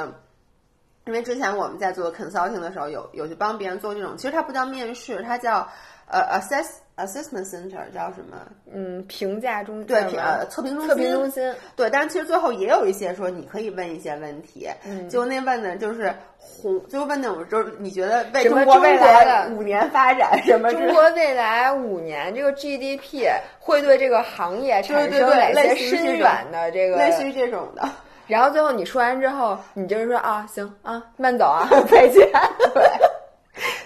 因为之前我们在做 consulting 的时候，有有去帮别人做这种，其实它不叫面试，它叫呃 assess。Assessment Center 叫什么？
嗯，评价中
对，呃，测评中
心。测评中心
对，但是其实最后也有一些说你可以问一些问题。嗯，就那问的就是红，就问那种就是你觉得为中国未来五年发展什么？
中国未来五年这个 GDP 会对这个行业产生哪些深远的这个？
类似于这种的。
然后最后你说完之后，你就是说啊，行啊，慢走啊，再见。
对。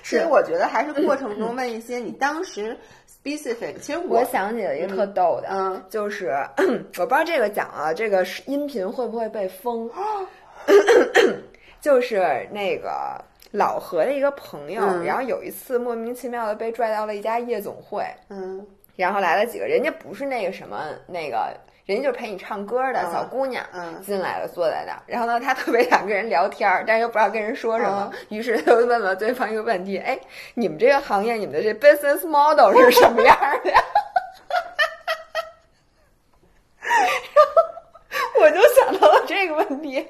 所以我觉得还是过程中问一些你当时 specific。其实
我想起了一个特逗的，嗯，就是 我不知道这个讲啊这个音频会不会被封，就是那个老何的一个朋友，然后有一次莫名其妙的被拽到了一家夜总会，
嗯，
然后来了几个人家不是那个什么那个。人家就是陪你唱歌的小姑娘，进来了，坐在那儿。然后呢，她特别想跟人聊天，但是又不知道跟人说什么，于是他就问了对方一个问题：“哎，你们这个行业，你们的这 business model 是什么样的？”然后我就想到了这个问题，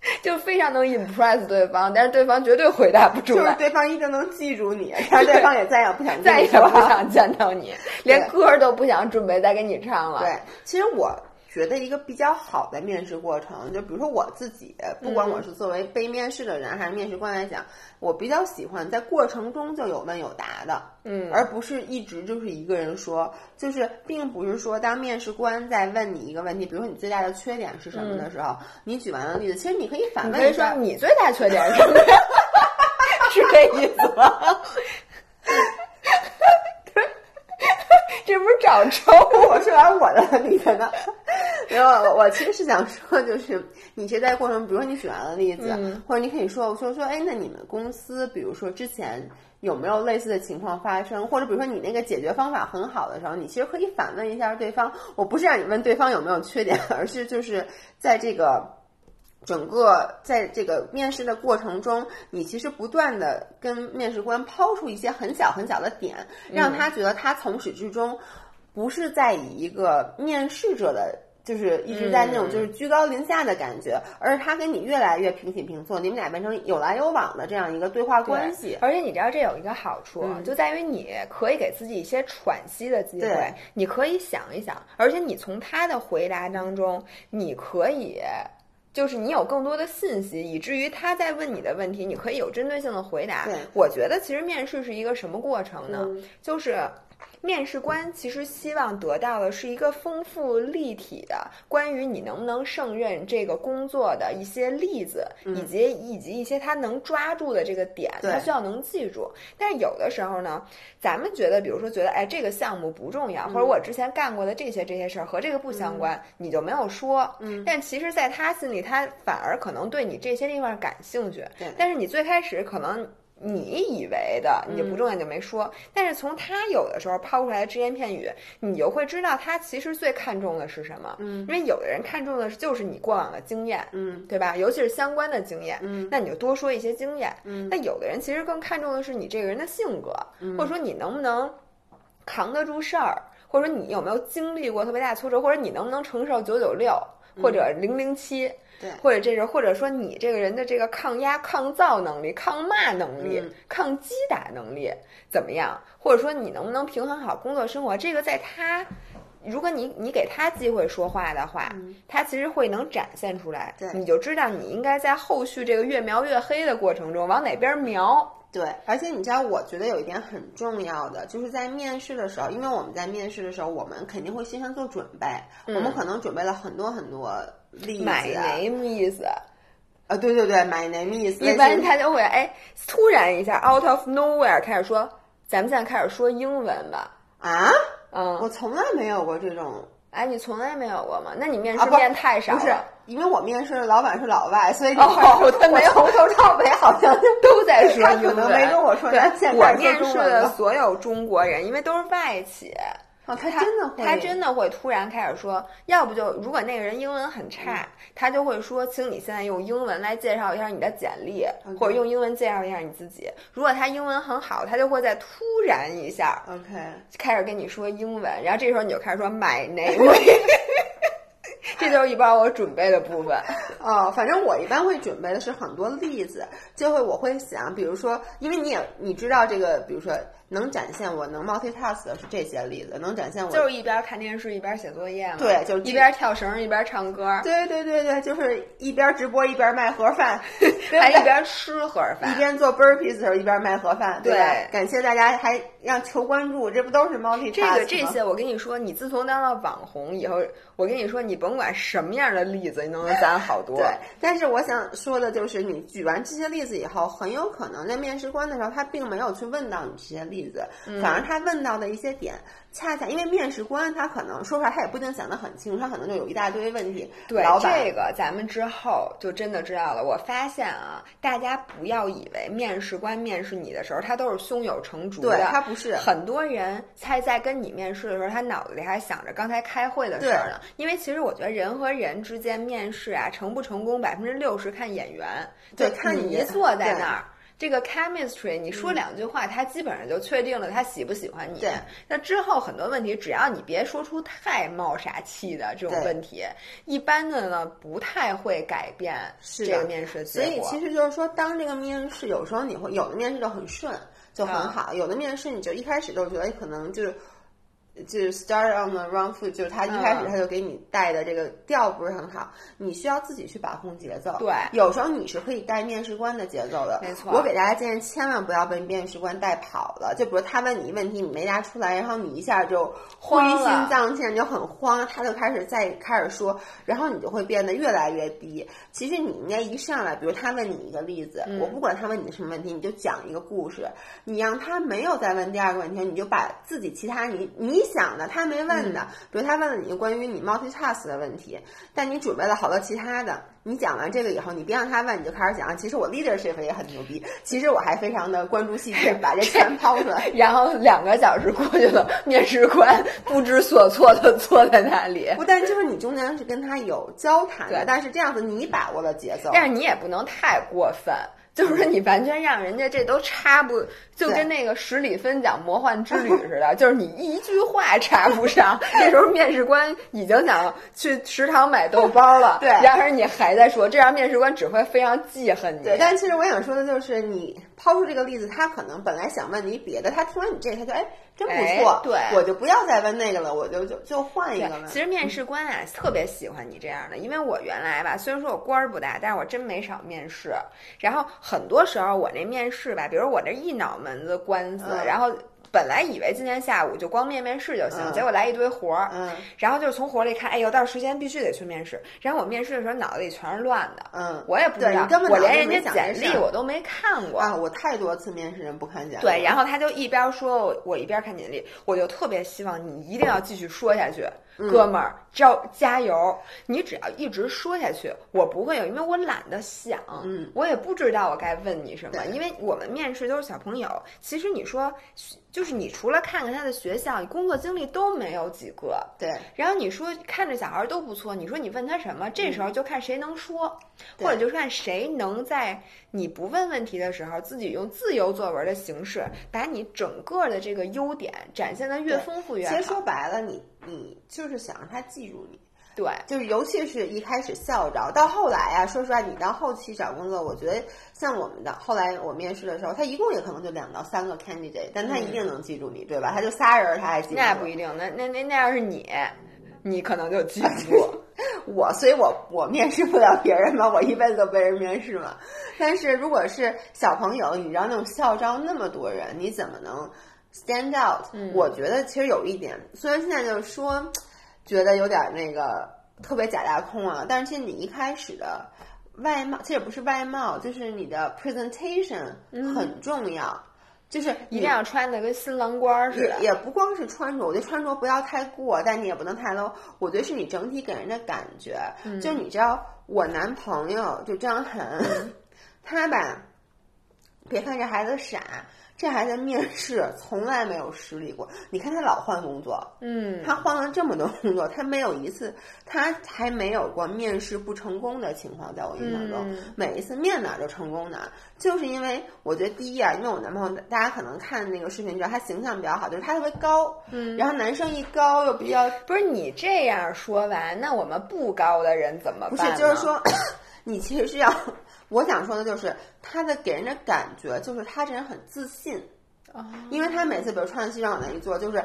就非常能 impress 对方，但是对方绝对回答不出
来。就是对方一定能记住你，然后对方也再也不想
再也不想见到你。连歌都不想准备再给你唱了。
对，其实我觉得一个比较好的面试过程，就比如说我自己，不管我是作为被面试的人还是面试官来讲，我比较喜欢在过程中就有问有答的，
嗯，
而不是一直就是一个人说，就是并不是说当面试官在问你一个问题，比如说你最大的缺点是什么的时候，你举完了例子，其实你可以反问
说你最大缺点是什么？是这意思吗？这不是找抽？
我说完我的你的呢，然后我我其实是想说，就是你其实在过程，比如说你举完了例子，或者你可以说，我说说，哎，那你们公司，比如说之前有没有类似的情况发生？或者比如说你那个解决方法很好的时候，你其实可以反问一下对方。我不是让你问对方有没有缺点，而是就是在这个。整个在这个面试的过程中，你其实不断的跟面试官抛出一些很小很小的点，让他觉得他从始至终不是在以一个面试者的，就是一直在那种就是居高临下的感觉，而是他跟你越来越平起平坐，你们俩变成有来有往的这样一个对话关系。
而且你知道这有一个好处，就在于你可以给自己一些喘息的机会，你可以想一想，而且你从他的回答当中，你可以。就是你有更多的信息，以至于他在问你的问题，你可以有针对性的回答。我觉得其实面试是一个什么过程呢？就是。面试官其实希望得到的是一个丰富立体的关于你能不能胜任这个工作的一些例子，以及以及一些他能抓住的这个点，他需要能记住。但是有的时候呢，咱们觉得，比如说觉得，哎，这个项目不重要，或者我之前干过的这些这些事儿和这个不相关，你就没有说。
嗯。
但其实，在他心里，他反而可能对你这些地方感兴趣。
对。
但是你最开始可能。你以为的你就不重要就没说，但是从他有的时候抛出来的只言片语，你就会知道他其实最看重的是什么。
嗯，
因为有的人看重的是就是你过往的经验，
嗯，
对吧？尤其是相关的经验，
嗯，
那你就多说一些经验。
嗯，
那有的人其实更看重的是你这个人的性格，或者说你能不能扛得住事儿，或者说你有没有经历过特别大挫折，或者你能不能承受九九六或者零零七。
对，
或者这是，或者说你这个人的这个抗压、抗造能力、抗骂能力、抗击打能力怎么样？或者说你能不能平衡好工作生活？这个在他，如果你你给他机会说话的话，他其实会能展现出来。
对，
你就知道你应该在后续这个越描越黑的过程中往哪边瞄。
对，而且你知道，我觉得有一点很重要的，就是在面试的时候，因为我们在面试的时候，我们肯定会先上做准备，我们可能准备了很多很多例子。
嗯 My name is，
啊，对对对，My name is。
一般他就会哎，突然一下 out of nowhere 开始说，咱们现在开始说英文吧。
啊？
嗯，
我从来没有过这种。
哎，你从来没有过吗？那你面试面太少
是，因为我面试的老板是老外，所以你
哦，他没有
从头到尾 好像
都在说英
文，没跟我说。
对，
现
我面试的所有中国人，因为都是外企。
哦，他真的会，
他真的会突然开始说，要不就如果那个人英文很差，他就会说，请你现在用英文来介绍一下你的简历，或者用英文介绍一下你自己。如果他英文很好，他就会再突然一下
，OK，
开始跟你说英文，然后这时候你就开始说 My name，这就是一般我准备的部分。
哦，反正我一般会准备的是很多例子，就会我会想，比如说，因为你也你知道这个，比如说。能展现我能 multitask 的是这些例子，能展现我
就是一边看电视一边写作业嘛。
对，就
一边跳绳一边唱歌。
对对对对，就是一边直播一边卖盒饭，
还一边吃盒饭，
一边做 burpees 的时候一边卖盒饭。对，感谢大家还让求关注，这不都是 multitask
这个这些，我跟你说，你自从当了网红以后，我跟你说，你甭管什么样的例子，你都能攒好多。
对，但是我想说的就是，你举完这些例子以后，很有可能在面试官的时候，他并没有去问到你这些例子。例子，反而他问到的一些点，恰恰因为面试官他可能说出来，他也不一定想得很清楚，他可能就有一大堆问题。
对这个，咱们之后就真的知道了。我发现啊，大家不要以为面试官面试你的时候，他都是胸有成竹的，
他不是。
很多人他在跟你面试的时候，他脑子里还想着刚才开会的事儿呢。因为其实我觉得人和人之间面试啊，成不成功百分之六十看眼缘，
对，看
你坐在那儿。这个 chemistry，你说两句话，他基本上就确定了他喜不喜欢你。
对，
那之后很多问题，只要你别说出太冒傻气的这种问题，一般的呢不太会改变这个面试
结果。所以其实就是说，当这个面试有时候你会有的面试就很顺，就很好；有的面试你就一开始就觉得可能就。就是 start on the wrong foot，就是他一开始他就给你带的这个调不是很好，你需要自己去把控节奏。
对，
有时候你是可以带面试官的节奏的。
没错。
我给大家建议，千万不要被面试官带跑了。就比如他问你一问题，你没答出来，然后你一下就灰心丧气，你就很慌，他就开始再开始说，然后你就会变得越来越低。其实你应该一上来，比如他问你一个例子，我不管他问你什么问题，你就讲一个故事，你让他没有再问第二个问题，你就把自己其他你你。想的他没问的，比如他问了你关于你 multitask 的问题，但你准备了好多其他的。你讲完这个以后，你别让他问，你就开始讲。其实我 leadership 也很牛逼，其实我还非常的关注细节，把这全抛出来。
然后两个小时过去了，面试官不知所措的坐在那里。
不，但就是你中间是跟他有交谈的，但是这样子你把握了节奏，
但是你也不能太过分。就是说，你完全让人家这都插不，就跟那个十里分讲魔幻之旅似的，就是你一句话插不上。这时候面试官已经想去食堂买豆包了，
对，
然而你还在说，这样面试官只会非常记恨你。
对，但其实我想说的就是，你抛出这个例子，他可能本来想问你别的，他听完你这，他就哎。真不错，
对，
我就不要再问那个了，我就就就换一个了。
其实面试官啊，特别喜欢你这样的，因为我原来吧，虽然说我官儿不大，但是我真没少面试。然后很多时候我那面试吧，比如我这一脑门子官司，然后。本来以为今天下午就光面面试就行，结果来一堆活儿，
嗯，
然后就是从活里看，哎呦，到时间必须得去面试。然后我面试的时候脑子里全是乱的，
嗯，
我也不知道，我连人家简历我都没看过
啊。我太多次面试人不看简历，
对，然后他就一边说我一边看简历，我就特别希望你一定要继续说下去。哥们儿，招加油！你只要一直说下去，我不会有，因为我懒得想，
嗯，
我也不知道我该问你什么，因为我们面试都是小朋友。其实你说，就是你除了看看他的学校，你工作经历都没有几个，
对。
然后你说看着小孩都不错，你说你问他什么？这时候就看谁能说，或者就看谁能在你不问问题的时候，自己用自由作文的形式，把你整个的这个优点展现的越丰富越好。
其实说白了，你。你就是想让他记住你，
对，
就是尤其是一开始校招，到后来啊，说实话，你到后期找工作，我觉得像我们的后来我面试的时候，他一共也可能就两到三个 candidate，但他一定能记住你，对吧？他就仨人，他还记住。
那不一定，那那那那要是你，你可能就记不住。
我，所以我我面试不了别人嘛，我一辈子都被人面试嘛。但是如果是小朋友，你知道那种校招那么多人，你怎么能 stand out？、我觉得其实有一点，虽然现在就是说觉得有点那个特别假大空啊，但是其实你一开始的外貌，其实也不是外貌，就是你的 presentation 很重要。就是
一定要穿的跟新郎官似的。
也也不光是穿着，我觉得穿着不要太过，但你也不能太 low。我觉得是你整体给人的感觉。就你知道，我男朋友就张涵，他吧，别看这孩子傻，这孩子面试从来没有失利过。你看他老换工作，
嗯，
他换了这么多工作，他没有一次，他还没有过面试不成功的情况，在我印象中，每一次面哪儿就成功哪儿，就是因为我觉得第一啊，因为我男朋友，大家可能看那个视频知道他形象比较好，就是他特别高，嗯，然后男生一高又比较，
不是你这样说完，那我们不高的人怎么办？
不是，就是说，你其实是要，我想说的就是他的给人的感觉就是他这人很自信。
哦，
因为他每次比如穿西装往那一坐，就是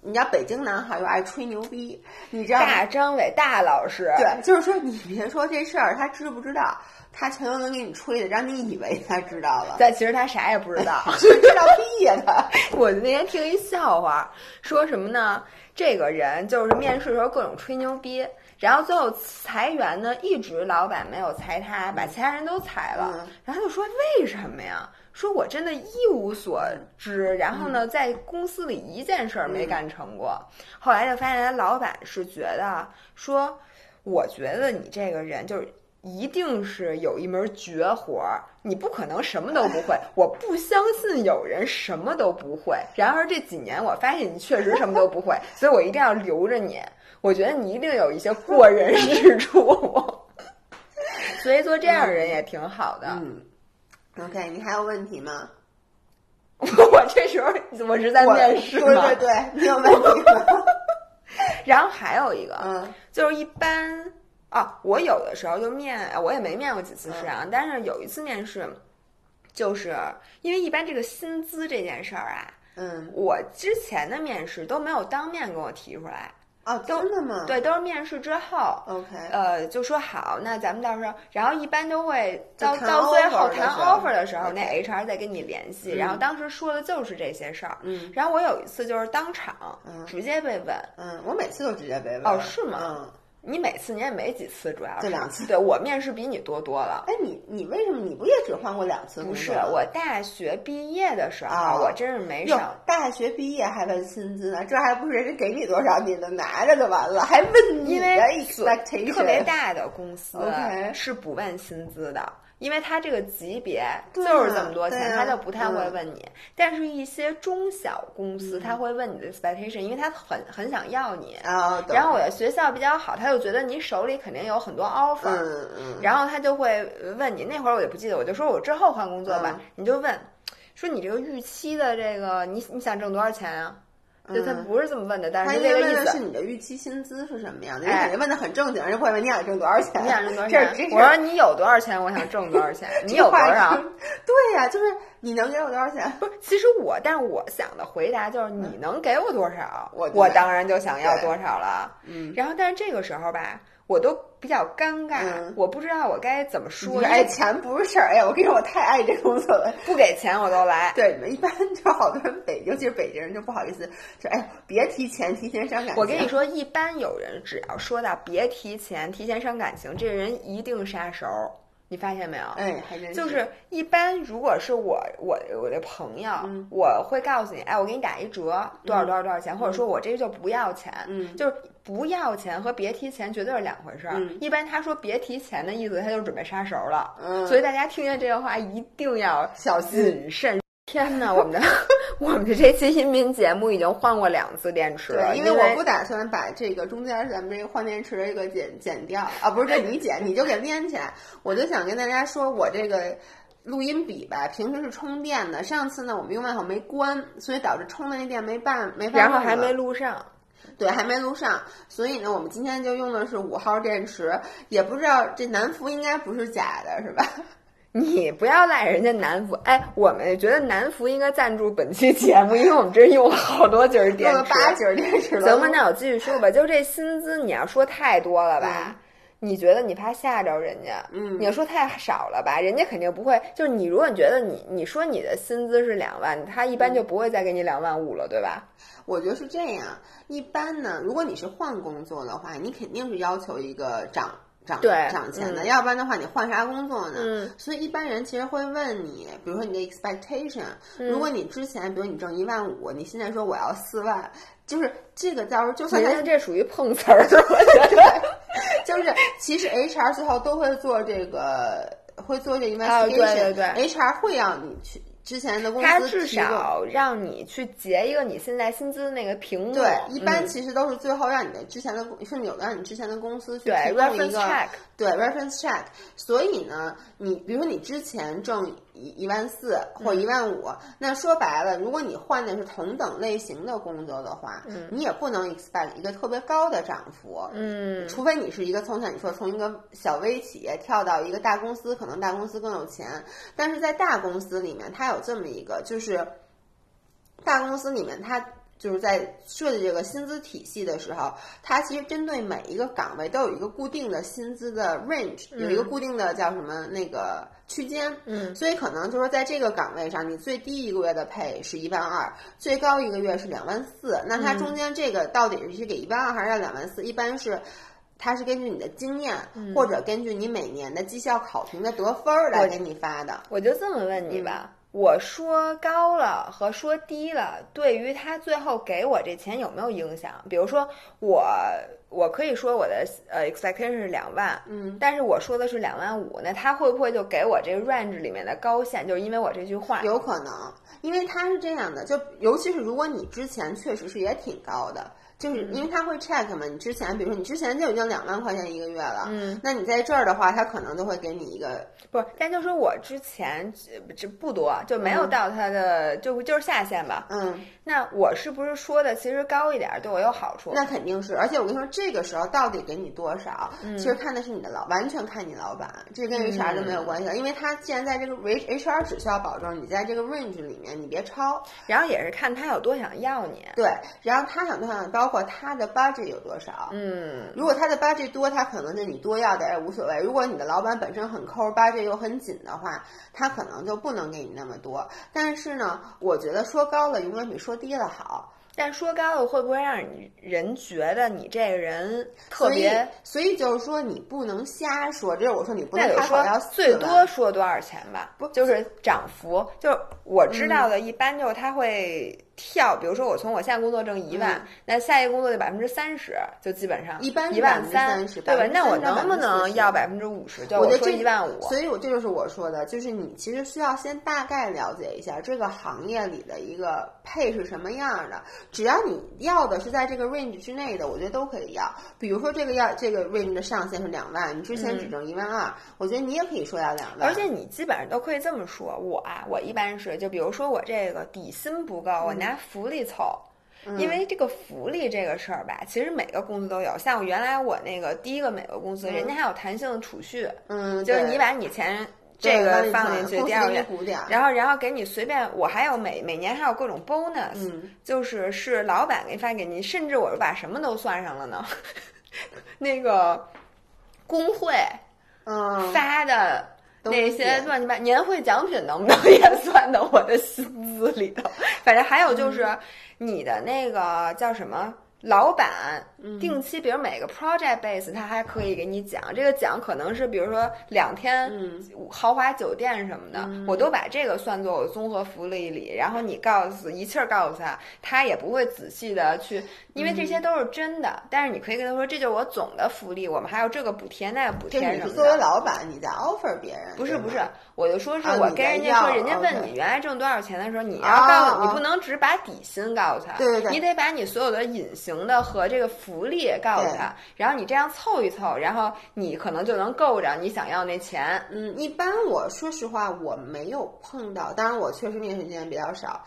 你知道北京男孩又爱吹牛逼，你知道
大张伟大老师，
对，就是说你别说这事儿，他知不知道，他全都能给你吹的，让你以为他知道了，
但其实他啥也不知道，
知道屁呀他！
我那天听一笑话，说什么呢？这个人就是面试的时候各种吹牛逼，然后最后裁员呢，一直老板没有裁他，把其他人都裁了，
嗯
然后他就说为什么呀？说我真的一无所知，然后呢，在公司里一件事儿没干成过。后来就发现，他老板是觉得说，我觉得你这个人就是一定是有一门绝活儿，你不可能什么都不会。我不相信有人什么都不会。然而这几年我发现你确实什么都不会，所以我一定要留着你。我觉得你一定有一些过人之处。所以做这样的人也挺好的。
嗯，OK，你还有问题吗？
我这时候我是在面试
对对对，你有问题吗？
然后还有一个，
嗯，
就是一般啊，我有的时候就面，我也没面过几次试啊，但是有一次面试，就是因为一般这个薪资这件事儿啊，
嗯，
我之前的面试都没有当面跟我提出来，
哦，真的吗？
对，都是面试之后。
，OK，
呃，就说好，那咱们到时候，然后一般都会到到最后谈 offer 的时候，那 HR 再跟你联系。
嗯
然后当时说的就是这些事儿。
嗯
然后我有一次就是当场
嗯
直接被问，
嗯，我每次都直接被问。
哦是吗
嗯，
你每次你也没几次，主要是
就两次
对我面试比你多多了。
哎，你你为什么你不也只换过两次工
不是？我大学毕业的时候，
啊
我真是没少。，
大学毕业还问薪资呢，这还不是人家给你多少你能拿着就完了，还问你的 expectation
特别大的公司是不问薪资的，因为他这个级别就是这么多钱，
啊
他就不太会
嗯
问你。但是，一些中小公司他会问你的 expectation，因为他很很想要你。然后我的学校比较好，他就觉得你手里肯定有很多 offer，、
嗯嗯，
然后他就会问你。那会儿我也不记得，我就说我之后换工作吧，
嗯
你就问，说你这个预期的这个你你想挣多少钱啊？就他
嗯
不是这么问的，但
他
是
应该问的是
这个意思。
你的预期薪资是什么样的，人
哎
肯定问的很正经，人家会问你想挣多少钱，
你想挣多少 钱？我说你有多少钱？我想挣多少钱？你有多少？？
对呀、就是你能给我多少钱？
不是，其实我，但是我想的回答就是你能给我多少，
我
我当然就想要多少了。
嗯，
然后，但是这个时候吧，我都比较尴尬，
嗯
我不知道我该怎么说。
哎，钱不是事儿，哎呀，我跟你说，我太爱这工作了。
不给钱我都来。
对，你们一般就好多人北，尤其是北京人就不好意思，就哎，别提钱，提钱伤感情。
我跟你，说，一般有人只要说到别提钱、提前伤感情，这人一定杀熟。你发现没有？
哎，还真
就是一般，如果是我我我的朋友，
嗯
我会告诉你，哎，我给你打一折，多少多少多少钱，或者说我这个就不要钱，
嗯
就是不要钱和别提钱绝对是两回事儿。
嗯
一般他说别提钱的意思，他就准备杀熟了。
嗯
所以大家听见这个话一定要
小心。
谨慎。天哪，我们的 我们的这期音频节目已经换过两次电池了，
对，因
因
为我不打算把这个中间咱们这个换电池的这个剪剪掉啊，不是这你剪，你就给连起来。我就想跟大家说，我这个录音笔吧，平时是充电的，上次呢我们用完后没关，所以导致充的那电没办没法，
然后还没录上。
对，还没录上，所以呢，我们今天就用的是五号电池，也不知道这南孚应该不是假的，是吧？
你不要赖人家南孚，哎，我们觉得南孚应该赞助本期节目，因为我们真用了好多节儿电池。
用了八节儿电池了。
行吧，那我继续说吧。就这薪资，你要说太多了吧？你觉得你怕吓着人家，
嗯
你要说太少了吧，人家肯定不会。就是你如果你觉得你你说你的薪资是两万，他一般就不会再给你两万五了，对吧？
我觉得是这样。一般呢，如果你是换工作的话，你肯定是要求一个涨涨
对
涨钱的，
嗯
要不然的话，你换啥工作呢？
嗯
所以一般人其实会问你，比如说你的 expectation，、如
嗯
果你之前比如你挣一万五，你现在说我要四万，就是这个到时候就算他
人家这属于碰瓷儿，我觉得。
就是其实 HR 最后都会做这个，会做这 investigation，、
对对对
HR 会让你去之前的公司
他至少让你去截一个你现在薪资的那个屏幕。
对，一般
嗯
其实都是最后让你的之前的公，甚至有的让你之前的公司去
对
提供一
reference
个
check。
对 reference check。所以呢，你比如说你之前挣一一万四或
嗯
一万五，那说白了，如果你换的是同等类型的工作的话，你也不能 expect 一个特别高的涨幅。
嗯，
除非你是一个从像你说从一个小微企业跳到一个大公司，可能大公司更有钱，但是在大公司里面，它有这么一个，就是大公司里面它。就是在设计这个薪资体系的时候，它其实针对每一个岗位都有一个固定的薪资的 range，、有一个固定的叫什么那个区间。
嗯，
所以可能就是说，在这个岗位上，你最低一个月的配是一万二，最高一个月是两万四。那它中间这个到底是给一万二还是要两万四？一般是。它是根据你的经验，或者根据你每年的绩效考评的得分儿来给你发的。
我就这么问你吧，我说高了和说低了，对于他最后给我这钱有没有影响？比如说我我可以说我的呃 expectation 是两万，
嗯，
但是我说的是两万五，那他会不会就给我这个 range 里面的高线？就是因为我这句话，
有可能，因为他是这样的，就尤其是如果你之前确实是也挺高的。就是因为他会 check 嘛，你之前比如说你之前就已经两万块钱一个月了，
嗯，
那你在这儿的话，他可能就会给你一个
不是，但就说我之前这这不多，就没有到他的、就就是下限吧。
嗯，
那我是不是说的其实高一点对我有好处？
那肯定是，而且我跟你说，这个时候到底给你多少，
嗯
其实看的是你的老，完全看你老板，这跟 HR 就没有关系了，因为他既然在这个 H HR 只需要保证你在这个 range 里面你别超，
然后也是看他有多想要你。
对，然后他想多想包括他的 budget 有多少，
嗯，
如果他的 budget 多，他可能就你多要点儿也无所谓。如果你的老板本身很抠，budget 又很紧的话，他可能就不能给你那么多。但是呢，我觉得说高了永远比说低了好。
但说高了会不会让你人觉得你这个人特别？，
所以就是说你不能瞎说。这是我说你不能开口要
最多说多少钱吧？
不
就是涨幅，就是我知
嗯
道的，一般就是他会跳，比如说我从我现在工作挣一万，
嗯
那下一个工作就百分之三十，就基本上
一般是
一万三
，30%
对吧？那我能不能
40%
要百分之五十？
我觉得这
一万五，
所以我这就是我说的，就是你其实需要先大概了解一下这个行业里的一个配是什么样的。只要你要的是在这个 range 之内的，我觉得都可以要。比如说这个要这个 range 的上限是两万，你之前只挣一万二，我觉得你也可以说要两万。
嗯而且你基本上都可以这么说，我啊，我一般是就比如说我这个底薪不够，
嗯
我拿福利凑。因为这个福利这个事儿吧，其实每个公司都有。像我原来我那个第一个每个公司，人家还有弹性储蓄，
嗯，
就是你把你钱这个放进去，第二个然后然后给你随便，我还有每每年还有各种 bonus，、
嗯
就是是老板给发给你，甚至我是把什么都算上了呢，那个工会
嗯，
发的。
都
那些乱七八年会奖品能不能也算到我的薪资里头？反正还有就是你的那个叫什么老板定期，比如每个 project base，他还可以给你奖。这个奖可能是比如说两天豪华酒店什么的，我都把这个算作我综合福利里。然后你告诉一气儿告诉他，他也不会仔细的去，因为这些都是真的。但是你可以跟他说，这就是我总的福利，我们还有这个补贴那个补贴什么的。
你是作为老板你在 offer 别人，
不是不是，我就说是我跟人家说，人家问你原来挣多少钱的时候，你要
啊
告诉
啊
你不能只把底薪告诉他，
对对对
你得把你所有的隐形的和这个福利告诉他，然后你这样凑一凑，然后你可能就能够着你想要那钱。
嗯，一般我说实话我没有碰到，当然我确实面试经验比较少。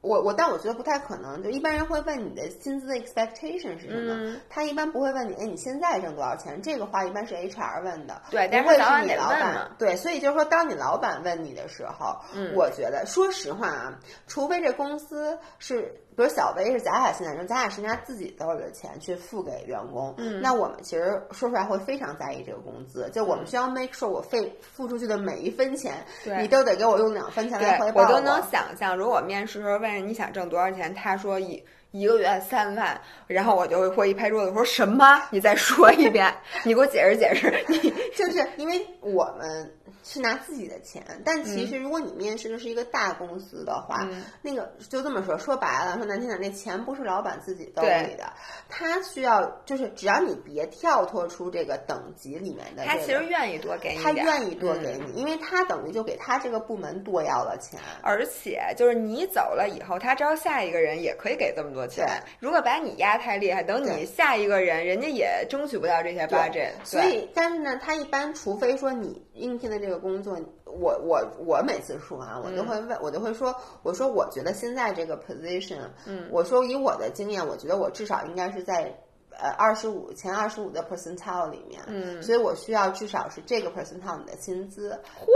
我我，但我觉得不太可能。就一般人会问你的薪资的 expectation 是什么，
嗯
他一般不会问你，哎，你现在挣多少钱？这个话一般是 HR 问的，
对但是
不会
早晚得
你老板。对，所以就是说，当你老板问你的时候，
嗯
我觉得说实话啊，除非这公司是比如小薇是贾雅现在，贾海是拿自己兜里的钱去付给员工，
嗯，
那我们其实说出来会非常在意这个工资，就我们需要 make sure 我费付出去的每一分钱，你都得给我用两分钱来回报
我。都能想象，如果面试时候问你想挣多少钱，他说一一个月三万，然后我就会一拍桌子说什么？你再说一遍，你给我解释解释。你
就是因为我们。是拿自己的钱，但其实如果你面试的是一个大公司的话，那个就这么说，说白了，说难听点，那钱不是老板自己兜里的，他需要就是只要你别跳脱出这个等级里面的，
他其实愿意多给你，
他愿意多给你，因为他等于就给他这个部门多要了钱，
而且就是你走了以后，他招下一个人也可以给这么多钱。如果把你压太厉害，等你下一个人，人家也争取不到这些 budget。
所以，但是呢，他一般除非说你应聘的这个。工作，我我我每次说啊，我都会问，我都会说，我说我觉得现在这个 position，
嗯，
我说以我的经验，我觉得我至少应该是在呃二十五前二十五的 percentile 里面，
嗯，
所以我需要至少是这个 percentile 的薪资。
嚯，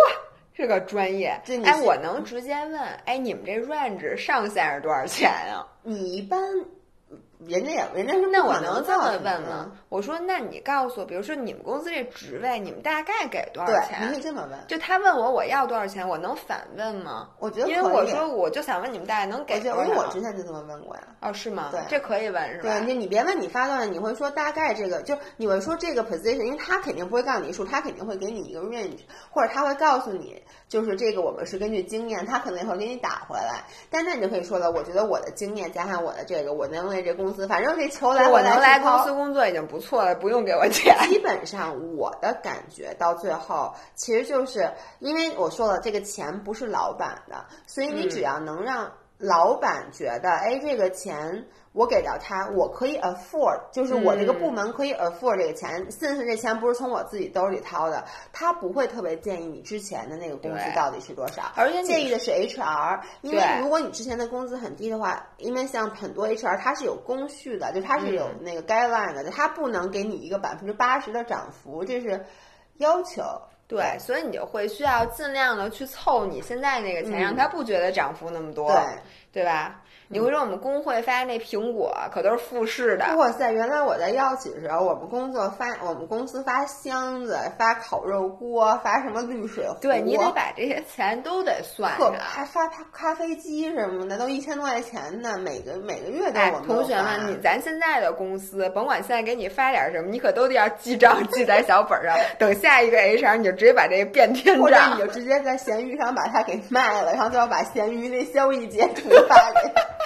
这个专业，哎，我能直接问，哎，你们这 range 上限是多少钱啊？
你一般。人家也，人家是
那我能这么问吗？我说，那你告诉我，比如说你们公司这职位，你们大概给多少钱？
你可以这么问。
就他问我我要多少钱，我能反问吗？
我觉得
因为我说我就想问你们大概能给多少？
因为我之前就这么问过呀。
哦，是吗？
对，
这可以问是吧？
对，你你别问你发段，你会说大概这个，就你会说这个 position，因为他肯定不会告诉你数，他肯定会给你一个 range，或者他会告诉你，就是这个我们是根据经验，他可能也会给你打回来。但那你就可以说了，我觉得我的经验加上我的这个，我能为这公司，反正这球。
我能来公司工作已经不错了，不用给我钱。
基本上我的感觉到最后，其实就是因为我说了，这个钱不是老板的，所以你只要能让老板觉得，哎，这个钱。我给到他，我可以 afford，就是我这个部门可以 afford 这个钱，甚至这钱不是从我自己兜里掏的，他不会特别建议你之前的那个工资到底是多少，
而且
建议的是 HR，因为如果你之前的工资很低的话，因为像很多 HR 它是有工序的，就它是有那个 guideline 的，他不能给你一个百分之八十的涨幅，这是要求。
对，所以你就会需要尽量的去凑你现在那个钱，让他不觉得涨幅那么多，
对。
对吧？你会说我们工会发那苹果可都是复式的。
哇塞！原来我在药企的时候，我们工作发我们公司发箱子、发烤肉锅、发什么滤水壶。
对你得把这些钱都得算上。
还发咖咖啡机什么的，都一千多块钱呢，每个每个月都我们
同学们，你咱现在的公司，甭管现在给你发点什么，你可都得要记账，记在小本上。等下一个 HR，你就直接把这个变天账，
或者你就直接在闲鱼上把它给卖了，然后就要把闲鱼那交易截图发给。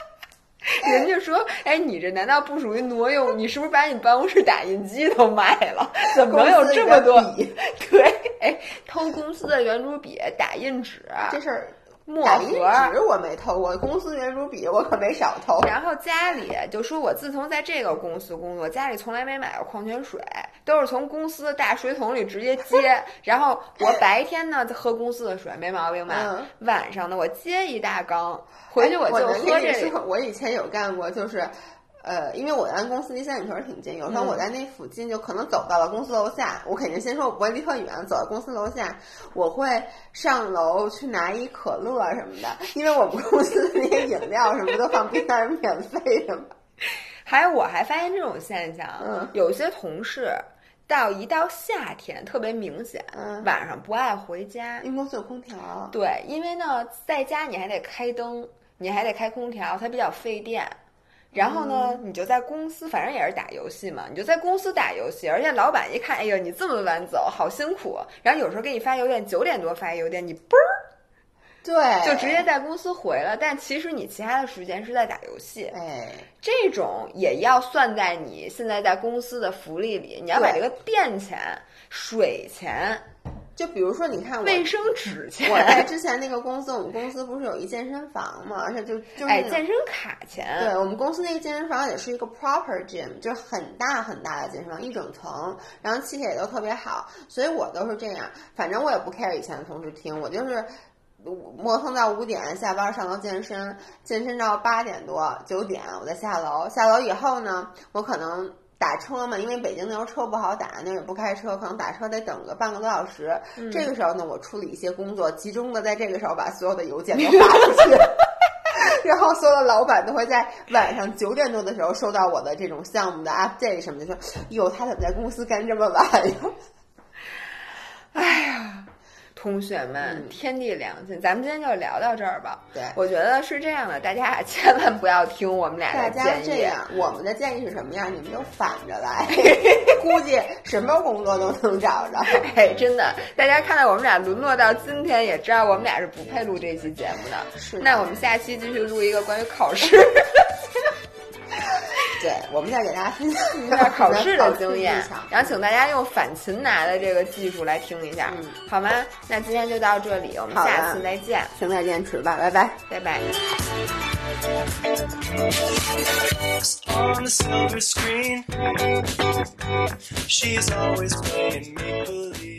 人家说：“哎，你这难道不属于挪用？你是不是把你办公室打印机都卖了？怎么能有这么多笔？对，哎，偷公司的圆珠笔、打印纸，
这事儿。”
墨盒
纸我没偷过，公司圆珠笔我可没少偷。
然后家里就说，我自从在这个公司工作，家里从来没买过矿泉水，都是从公司的大水桶里直接接。然后我白天呢喝公司的水，没毛病吧？晚上呢我接一大缸，回去我就喝这
个。我以前有干过，就是。呃，因为我在公司离三里屯挺近，有时候我在那附近就可能走到了公司楼下，我肯定先说我不会离特远，走到公司楼下，我会上楼去拿一可乐什么的，因为我们公司那些饮料什么都放冰箱是免费的嘛。
还有，我还发现这种现象，有些同事到一到夏天特别明显，晚上不爱回家，
因为公司有空调。
对，因为呢，在家你还得开灯，你还得开空调，它比较费电。然后呢，你就在公司，反正也是打游戏嘛，你就在公司打游戏，而且老板一看，哎呦，你这么晚走，好辛苦。然后有时候给你发邮件，九点多发邮件，你嘣儿，
对，
就直接在公司回了。但其实你其他的时间是在打游戏，
哎，
这种也要算在你现在在公司的福利里。你要把这个电钱、水钱。
就比如说，你看
卫生纸钱，
我在之前那个公司，我们公司不是有一健身房嘛，而且就就是
哎，健身卡钱。
对我们公司那个健身房也是一个 proper gym，就是很大很大的健身房，一整层，然后器械也都特别好，所以我都是这样。反正我也不 care 以前的同事听，我就是磨蹭到五点下班上楼健身，健身到八点多九点我再下楼，下楼以后呢，我可能。打车嘛，因为北京那时候车不好打，那也不开车，可能打车得等个半个多小时。这个时候呢，我处理一些工作，集中的在这个时候把所有的邮件都发出去。然后所有的老板都会在晚上九点多的时候收到我的这种项目的 update 什么的，说哟，他怎么在公司干这么晚呀？
哎呀。同学们，天地良心，咱们今天就聊到这儿吧。
对，
我觉得是这样的，大家千万不要听我们俩
的建议。这样，我们的建议是什么样？你们就反着来，估计什么工作都能找着。
哎，真的，大家看到我们俩沦落到今天，也知道我们俩是不配录这期节目的。
是。
那我们下期继续录一个关于考试。
对，我们再给大家分享
一下考试的经验，然后请大家用反擒拿的这个技术来听一下，好吗？那今天就到这里，我们下次再见。
停在坚持吧，拜拜，
拜拜。She's always playing